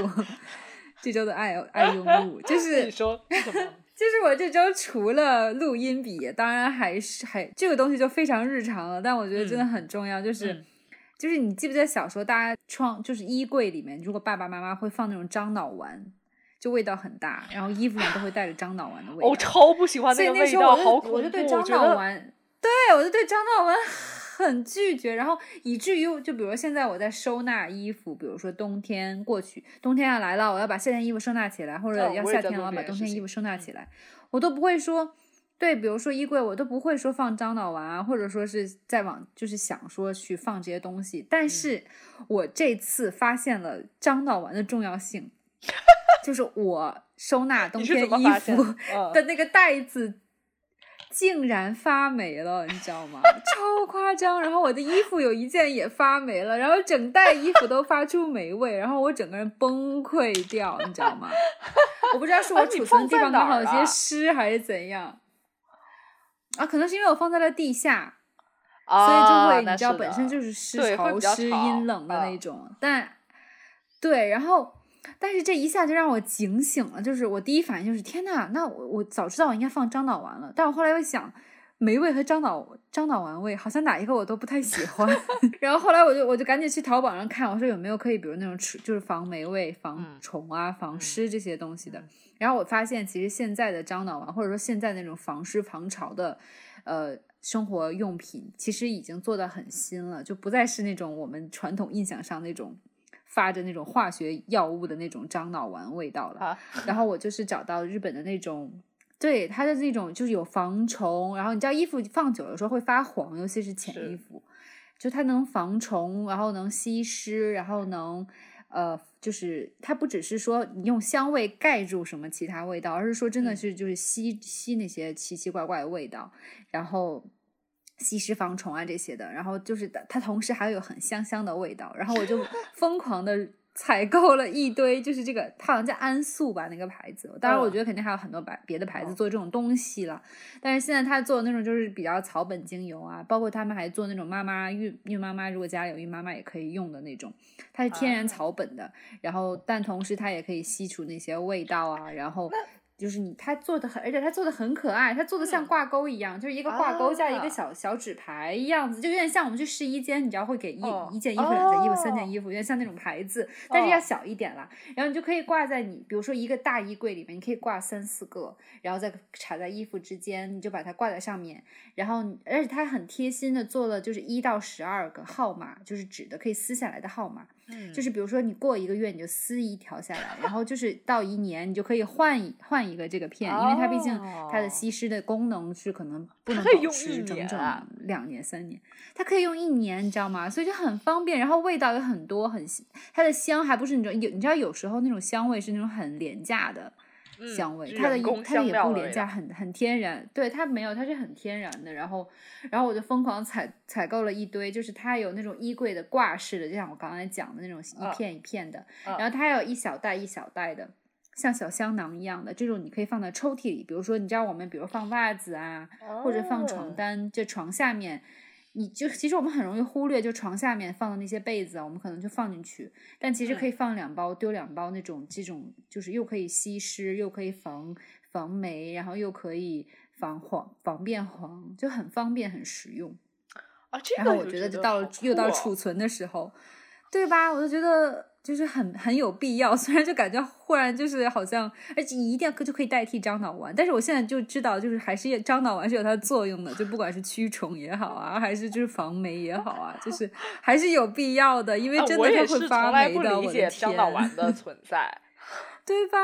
<laughs> 这周的爱爱用物，就 <laughs> 是你说什么？就是我这周除了录音笔，当然还是还这个东西就非常日常了，但我觉得真的很重要，就是。嗯就是你记不记得小时候大家窗就是衣柜里面，如果爸爸妈妈会放那种樟脑丸，就味道很大，然后衣服上都会带着樟脑丸的味道。我超不喜欢所以个味道，那时候我就好恐怖！我就对樟脑丸，对我就对樟脑丸很拒绝，然后以至于就比如现在我在收纳衣服，比如说冬天过去，冬天要来了，我要把夏天衣服收纳起来，或者要夏天了，我要把冬天衣服收纳嗯起来，我都不会说。对，比如说衣柜，我都不会说放樟脑丸啊，或者说是在往就是想说去放这些东西。嗯但是我这次发现了樟脑丸的重要性，就是我收纳冬天衣服嗯的那个袋子竟然发霉了，你知道吗？超夸张！然后我的衣服有一件也发霉了，然后整袋衣服都发出霉味，然后我整个人崩溃掉，你知道吗？我不知道是我储存的地方刚好有些湿还是怎样啊？可能是因为我放在了地下，所以啊就会，那你知道，本身就是湿潮湿、阴冷的那嗯种。但对，然后但是这一下就让我警醒了，就是我第一反应就是天呐，那我我早知道我应该放樟脑丸了。但我后来又想。霉味和樟脑樟脑丸味，好像哪一个我都不太喜欢。<laughs> 然后后来我就我就赶紧去淘宝上看，我说有没有可以，比如那种除就是防霉味、防嗯虫啊、防嗯湿这些东西的。嗯然后我发现，其实现在的樟脑丸，或者说现在那种防湿防潮的，呃，生活用品，其实已经做的很新了，就不再是那种我们传统印象上那种发着那种化学药物的那种樟脑丸味道了。啊，然后我就是找到日本的那种，对它的那种就是有防虫，然后你知道衣服放久了有时候会发黄，尤其是浅衣服，就它能防虫，然后能吸湿，然后能呃，就是它不只是说你用香味盖住什么其他味道，而是说真的嗯是就是吸吸那些奇奇怪怪的味道，然后。吸湿防虫啊这些的，然后就是它同时还有很香香的味道，然后我就 <laughs> 疯狂的采购了一堆，就是这个它好像叫安素吧那个牌子，当然我嗯觉得肯定还有很多牌别的牌子嗯做这种东西了，但是现在他做的那种就是比较草本精油啊，包括他们还做那种妈妈孕孕妈妈如果家里有孕妈妈也可以用的那种，它是天然啊草本的，然后但同时它也可以吸除那些味道啊，然后。就是你，它做的很，而且它做的很可爱，它做的像嗯挂钩一样，就是一个挂钩加一啊个小小纸牌样子，就有点像我们去试衣间，你知道会给一、哦一件衣服、两件衣服、三件哦衣服，有点像那种牌子，但是要哦小一点啦。然后你就可以挂在你，比如说一个大衣柜里面，你可以挂三四个，然后再插在衣服之间，你就把它挂在上面。然后，而且它很贴心的做了，就是一到十二个号码，就是纸的可以撕下来的号码。嗯就是比如说你过一个月你就撕一条下来，然后就是到一年你就可以换一换一个这个片，因为它毕竟它的哦吸湿的功能是可能不能保持整整两年三年，它可以用一年，你知道吗？所以就很方便，然后味道有很多，很它的香还不是那种有，你知道有时候那种香味是那种很廉价的。嗯香味，是它的它也不廉价，很很天然。对，它没有，它是很天然的。然后，然后我就疯狂采采购了一堆，就是它有那种衣柜的挂式的，就像我刚才讲的那种一啊片一片的，啊然后它还有一小袋一小袋的。像小香囊一样的这种，你可以放在抽屉里。比如说，你知道我们比如放袜子啊，或者放床哦单，就床下面，你就其实我们很容易忽略，就床下面放的那些被子啊，我们可能就放进去，但其实可以放两包，丢两包那种这种，就是又可以吸湿，又可以防防霉，然后又可以防黄防变黄，就很方便很实用。啊，这然个我觉得就到了好又到储存的时候，对吧？我就觉得就是很很有必要，<laughs> 虽然就感觉忽然就是好像，而且一定要就可以代替樟脑丸，但是我现在就知道，就是还是樟脑丸是有它的作用的，就不管是驱虫也好啊，还是就是防霉也好啊，就是还是有必要的，因为啊真的它会发霉的，我的理解樟脑丸天，的。<laughs> 存在，<laughs> 对吧？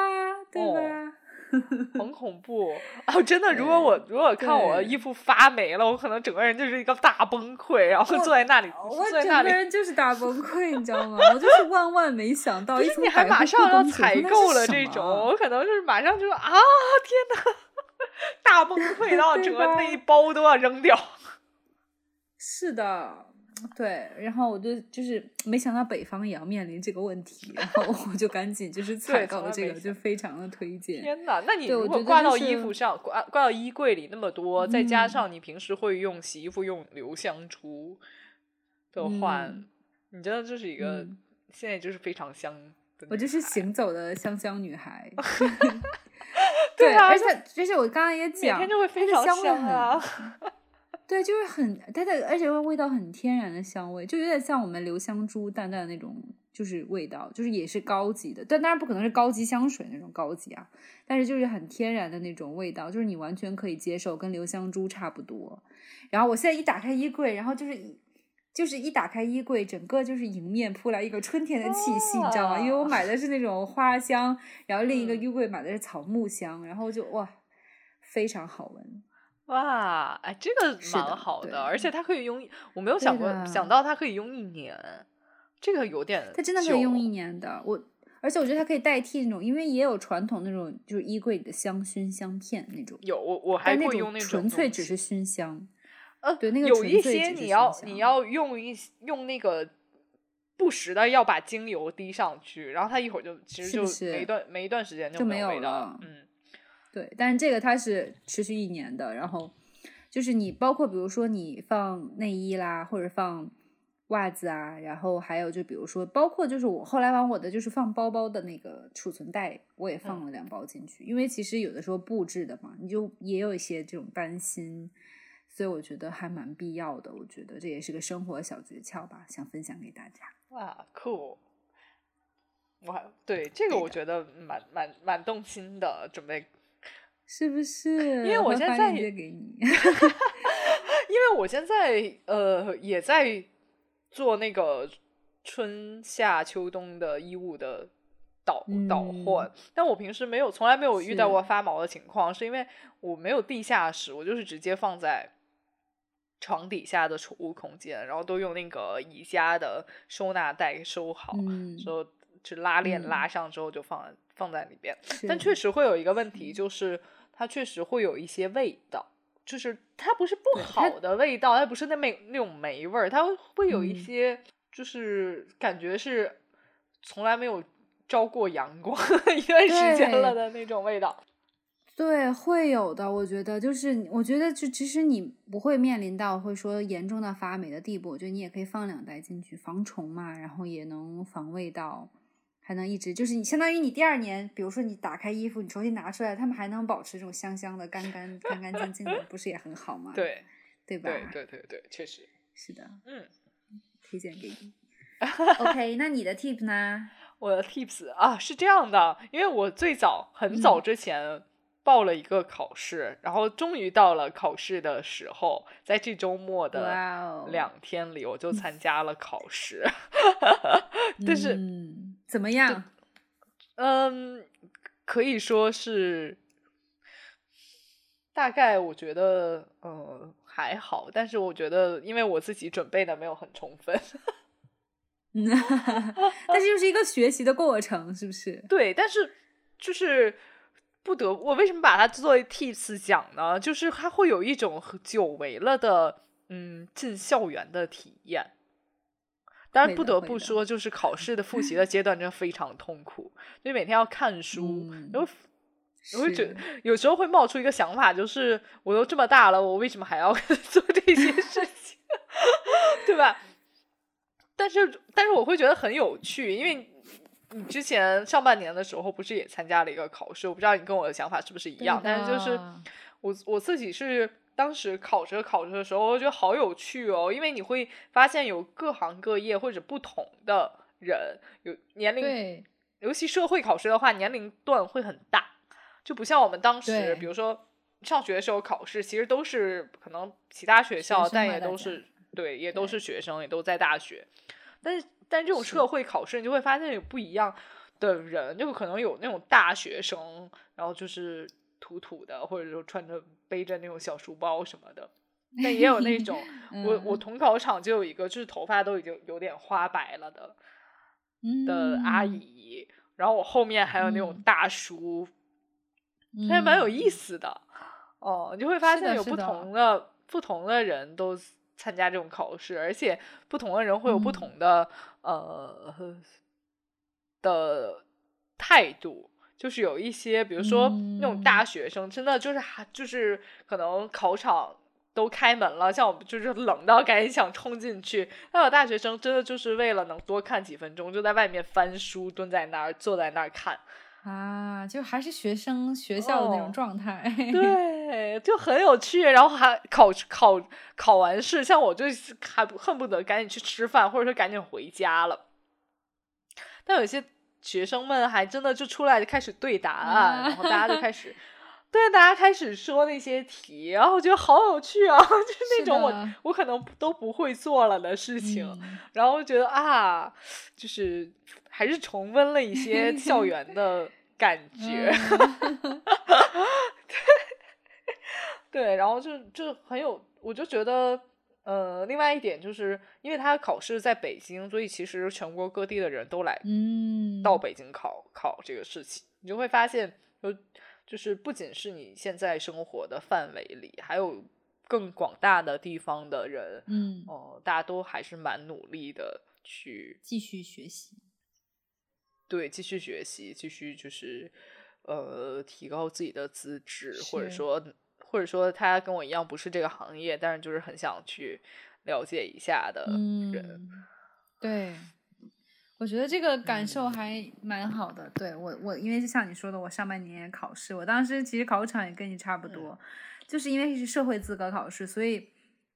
对哦。吧？<laughs> 很恐怖啊！真的，如果我如果看我衣服发霉了，我可能整个人就是一个大崩溃，然后坐在那里，我坐在那里。整个人就是大崩 <laughs> 溃，你知道吗？我就是万万没想到，<laughs> 因为你还马上要采购了这种，我可能是马上就说啊，天哪，大崩溃，然后整个那一包都要扔掉。是的，对，然后我就就是没想到北方也要面临这个问题，然后我就赶紧就是采购了这个，就非常的推荐。天呐，那你如果挂到衣服上，挂挂到衣柜里那么多，再加嗯上你平时会用洗衣服用留香珠的话，嗯你真的这是一个、嗯现在就是非常香的。我就是行走的香香女孩。<laughs> 对啊而且就是我刚刚也讲每讲，天就会非常香啊。很对，就是很它的，而且味道很天然的香味，就有点像我们留香珠淡淡的那种就是味道，就是也是高级的，但当然不可能是高级香水那种高级啊，但是就是很天然的那种味道，就是你完全可以接受，跟留香珠差不多。然后我现在一打开衣柜，然后就是一就是一打开衣柜，整个就是迎面扑来一个春天的气息，你知道吗？因为我买的是那种花香，然后另一个衣柜买的是草木香，然后就哇，非常好闻。哇，哎，这个蛮好的，而且它可以用，我没有想过想到它可以用一年。这个有点，它真的可以用一年的。我，而且我觉得它可以代替那种，因为也有传统那种，就是衣柜里的香薰香片那种。有，我我还会用那种纯粹只是熏香。呃，对，那个有一些你要你要用一用那个不时的要把精油滴上去，然后它一会儿就其实就没一段没一段时间就没有了。嗯，对，但是这个它是持续一年的，然后就是你包括比如说你放内衣啦，或者放。袜子啊，然后还有就比如说，包括就是我后来往我的就是放包包的那个储存袋，我也放了两包进去，因为其实有的时候布置的嘛，你就也有一些这种担心，所以我觉得还蛮必要的。我觉得这也是个生活小诀窍吧，想分享给大家。哇，酷！哇，对这个我觉得蛮蛮蛮动心的，准备是不是？<laughs> <laughs> 因为我现在给你，因为我现在呃也在。做那个春夏秋冬的衣物的倒倒换，但我平时没有，从来没有遇到过发毛的情况，是因为我没有地下室，我就是直接放在床底下的储物空间，然后都用那个宜家的收纳袋收好，就就拉链拉上之后就放放在里边。但确实会有一个问题，就是它确实会有一些味道。就是它不是不好的味道，它不是那霉那种霉味儿，它会有一些就是感觉是从来没有招过阳光 <laughs> 一段时间了的那种味道。对，会有的。我觉得就是，我觉得就其实你不会面临到会说严重到发霉的地步，我觉得你也可以放两袋进去防虫嘛，然后也能防味道。还能一直就是你，相当于你第二年，比如说你打开衣服，你重新拿出来，他们还能保持这种香香的、干干干干净净的，不是也很好吗？<laughs> 对，对吧？对对对对，确实是的。嗯，推荐给你。<laughs> OK，那你的 tip 呢？<laughs> 我的 tips 啊是这样的，因为我最早很早之前。报了一个考试，然后终于到了考试的时候，在这周末的两天里，我就参加了考试。但是怎么样？嗯，可以说是大概，我觉得呃还好，但是我觉得因为我自己准备的没有很充分。嗯，但是又是一个学习的过程，是不是？对，但是就是。不得，我为什么把它作为 tips 讲呢？就是它会有一种久违了的，嗯，进校园的体验。当然，不得不说，就是考试的复习的阶段真的非常痛苦，所以每天要看 <laughs> 书。然后我会觉得，有时候会冒出一个想法，就是我都这么大了，我为什么还要 <laughs> 做这些事情？<laughs> 对吧？但是，但是我会觉得很有趣，因为。你之前上半年的时候不是也参加了一个考试？我不知道你跟我的想法是不是一样，但是就是我我自己是当时考着考着的时候，我觉得好有趣哦，因为你会发现有各行各业或者不同的人，有年龄，尤其社会考试的话，年龄段会很大，就不像我们当时，比如说上学的时候考试，其实都是可能其他学校，但也都是对，也都是学生，也都在大学，但是。但这种社。会考试，你就会发现有不一样的人，就可能有那种大学生，然后就是土土的，或者说穿着背着那种小书包什么的。但也有那种，<laughs> 我我同考场就有一个，就是头发都已经有点花白了的的阿姨。然后我后面还有那种大叔，还蛮有意思的。哦，你就会发现有不同的不同的人都。参加这种考试，而且不同的人会有不同的呃的态度，就是有一些，比如说那种大学生，真的就是还就是可能考场都开门了，像我们就是冷到赶紧想冲进去，还有大学生真的就是为了能多看几分钟，就在外面翻书，蹲在那儿，坐在那儿看。啊，就还是学生学校的那种状态，<laughs> 对，就很有趣。然后还考考考完试，像我就还恨不得赶紧去吃饭，或者说赶紧回家了。但有些学生们还真的就出来就开始对答案，然后大家就开始。<laughs> 对，大家开始说那些题，然后我觉得好有趣啊，<laughs> 就是那种我我可能都不会做了的事情，然后觉得啊，就是还是重温了一些校 <laughs> 园的感觉，对，对，然后就就很有，我就觉得，呃，另外一点就是，因为他考试在北京，所以其实全国各地的人都来，嗯，到北京考考这个事情，你就会发现就。就是不仅是你现在生活的范围里，还有更广大的地方的人，嗯，哦，大家都还是蛮努力的去继续学习，对，继续学习，继续就是呃提高自己的资质，或者说或者说他跟我一样不是这个行业，但是就是很想去了解一下的人，对。我觉得这个感受还蛮好的。对我，我因为就像你说的，我上半年考试，我当时其实考场也跟你差不多，就是因为是社会资格考试，所以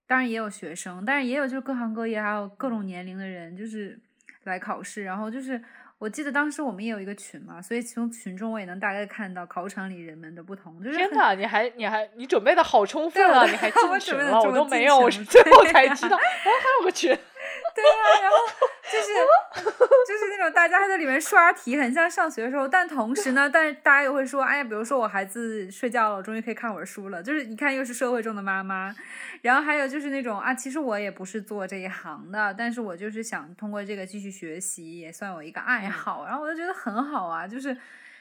当然也有学生，但是也有就是各行各业还有各种年龄的人，就是来考试。然后就是我记得当时我们也有一个群嘛，所以从群中我也能大概看到考场里人们的不同。就是天哪，你还你还你准备的好充分啊！你还 <laughs> 进群了，我都没有，我是最后才知道，哦，还有个群。对啊，然后就是就是那种大家还在里面刷题，很像上学的时候。但同时呢，但是大家又会说，哎呀，比如说我孩子睡觉了，我终于可以看会儿书了。就是你看，又是社会中的妈妈。然后还有就是那种啊，其实我也不是做这一行的，但是我就是想通过这个继续学习，也算我一个爱好。然后我就觉得很好啊，就是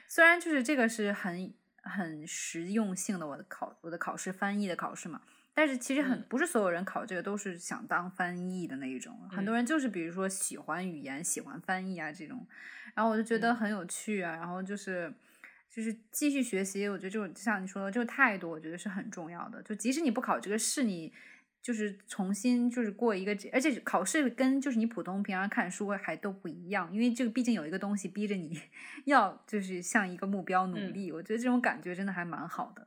虽然就是这个是很很实用性的，我的考我的考试翻译的考试嘛。但是其实很不是所有人考这个都是想当翻译的那一种，很多人就是比如说喜欢语言、喜欢翻译啊这种，然后我就觉得很有趣啊，然后就是就是继续学习，我觉得这种像你说的这个态度，我觉得是很重要的。就即使你不考这个试，你就是重新就是过一个，而且考试跟就是你普通平常看书还都不一样，因为这个毕竟有一个东西逼着你 <laughs> 要就是向一个目标努力，我觉得这种感觉真的还蛮好的。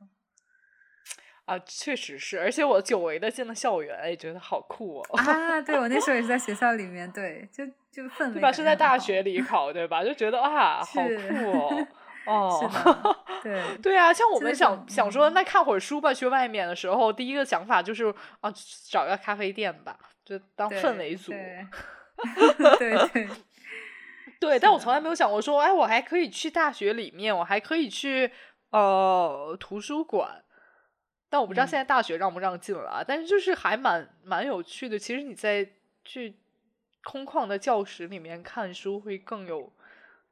啊，确实是，而且我久违的进了校园，也觉得好酷哦！啊，对我那时候也是在学校里面，对，就就氛围，对吧？是在大学里考，对吧？就觉得啊，好酷哦！<laughs> 哦，对对啊，像我们想想说，那看会儿书吧。去外面的时候，第一个想法就是啊，找个咖啡店吧，就当氛围组。<laughs> 对对 <laughs> 对，但我从来没有想过说，哎，我还可以去大学里面，我还可以去呃图书馆。但我不知道现在大学让不让进了啊？但是就是还蛮蛮有趣的。其实你在去空旷的教室里面看书会更有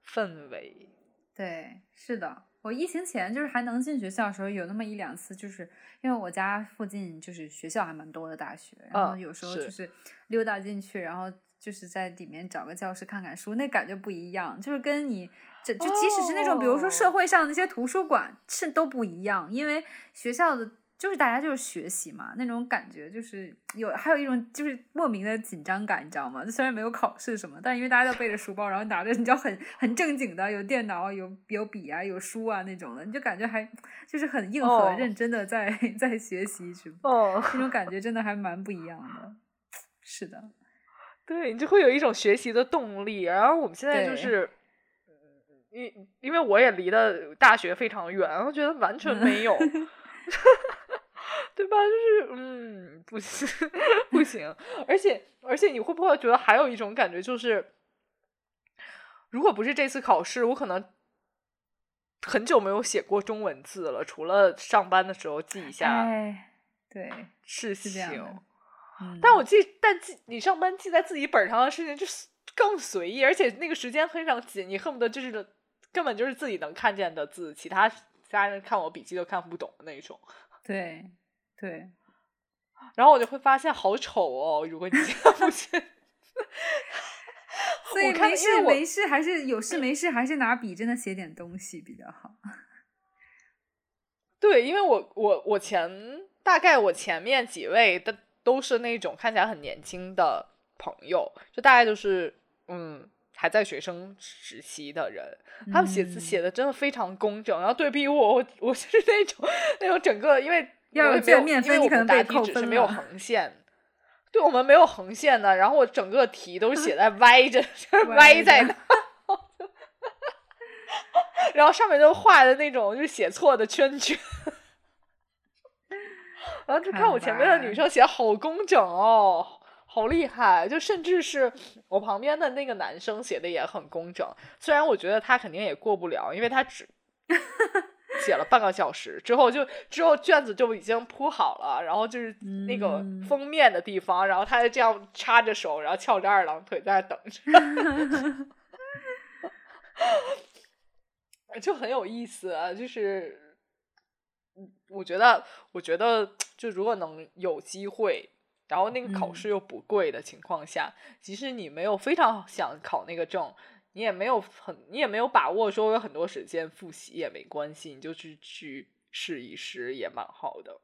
氛围。对，是的。我疫情前就是还能进学校的时候，有那么一两次，就是因为我家附近就是学校还蛮多的大学，然后有时候就是溜达进去，然后就是在里面找个教室看看书，那感觉不一样。就是跟你这就即使是那种比如说社会上那些图书馆是都不一样，因为学校的。就是大家就是学习嘛，那种感觉就是有，还有一种就是莫名的紧张感，你知道吗？虽然没有考试什么，但因为大家都背着书包，然后拿着你知道很很正经的，有电脑、有有笔啊、有书啊那种的，你就感觉还就是很硬核、认真的在 <laughs> 在学习，是哦，那种感觉真的还蛮不一样的。是的，对你就会有一种学习的动力。然后我们现在就是，因因为我也离的大学非常远，我觉得完全没有。<laughs> 对吧？就是嗯，不行，不行。而且，而且，你会不会觉得还有一种感觉，就是如果不是这次考试，我可能很久没有写过中文字了，除了上班的时候记一下。对，事情。嗯。但我记，但记你上班记在自己本上的事情，就是更随意，而且那个时间非常紧，你恨不得就是根本就是自己能看见的字，其他。家人看我笔记都看不懂的那种，<laughs> 对对，<gasps> 然后我就会发现好丑哦。如果你这样不见，所以没事没事，还是有事没事，还是拿笔真的写点东西比较好。<laughs> 对，因为我我我前大概我前面几位的都是那种看起来很年轻的朋友，就大概就是嗯。还在学生时期的人，他们写字写的真的非常工整，然后对比我，我我是那种那种整个，因为要有卷面分，你可能答题纸是没有横线，对我们没有横线的，然后我整个题都写在歪着，<laughs> 歪在那，<laughs> 然后上面都画的那种就是写错的圈圈。然后就看我前面的女生写好工整哦，好厉害！就甚至是我旁边的那个男生写的也很工整，虽然我觉得他肯定也过不了，因为他只写了半个小时之后就之后卷子就已经铺好了，然后就是那个封面的地方，然后他就这样插着手，然后翘着二郎腿在那等着，<laughs> 就很有意思啊，就是。我觉得，我觉得，就如果能有机会，然后那个考试又不贵的情况下，即使你没有非常想考那个证，你也没有很，你也没有把握说有很多时间复习也没关系，你就去去试一试也蛮好的。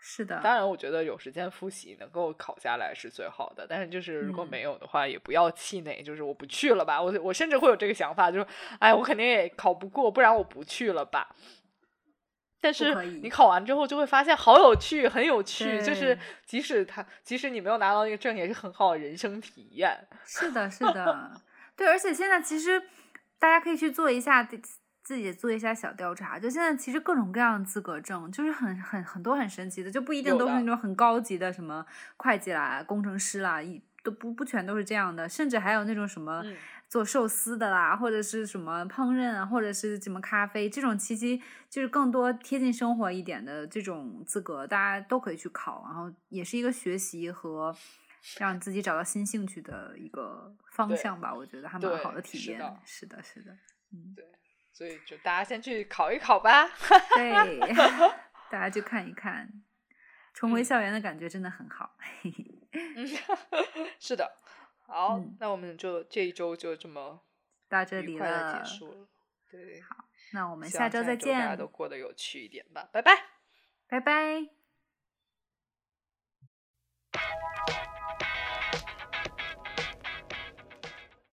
是的，当然，我觉得有时间复习能够考下来是最好的。但是，就是如果没有的话，也不要气馁，就是我不去了吧。我我甚至会有这个想法，就是哎，我肯定也考不过，不然我不去了吧。但是你考完之后就会发现好有趣，很有趣。就是即使他，即使你没有拿到那个证，也是很好的人生体验。是的，是的，对。而且现在其实大家可以去做一下自己做一下小调查。就现在其实各种各样的资格证，就是很很很多很神奇的，就不一定都是那种很高级的什么会计啦、工程师啦，一都不不全都是这样的，甚至还有那种什么。做寿司的啦，或者是什么烹饪啊，或者是什么咖啡，这种其实就是更多贴近生活一点的这种资格，大家都可以去考，然后也是一个学习和让自己找到新兴趣的一个方向吧。我觉得还蛮好的体验。是的，是的，嗯，对，所以就大家先去考一考吧。<laughs> 对，<laughs> 大家去看一看，重回校园的感觉真的很好。<laughs> 嗯，是的。好，那我们就这一周就这么到这里了，结束了。对，好，那我们下周再见。大家都过得有趣一点吧，拜拜，拜拜。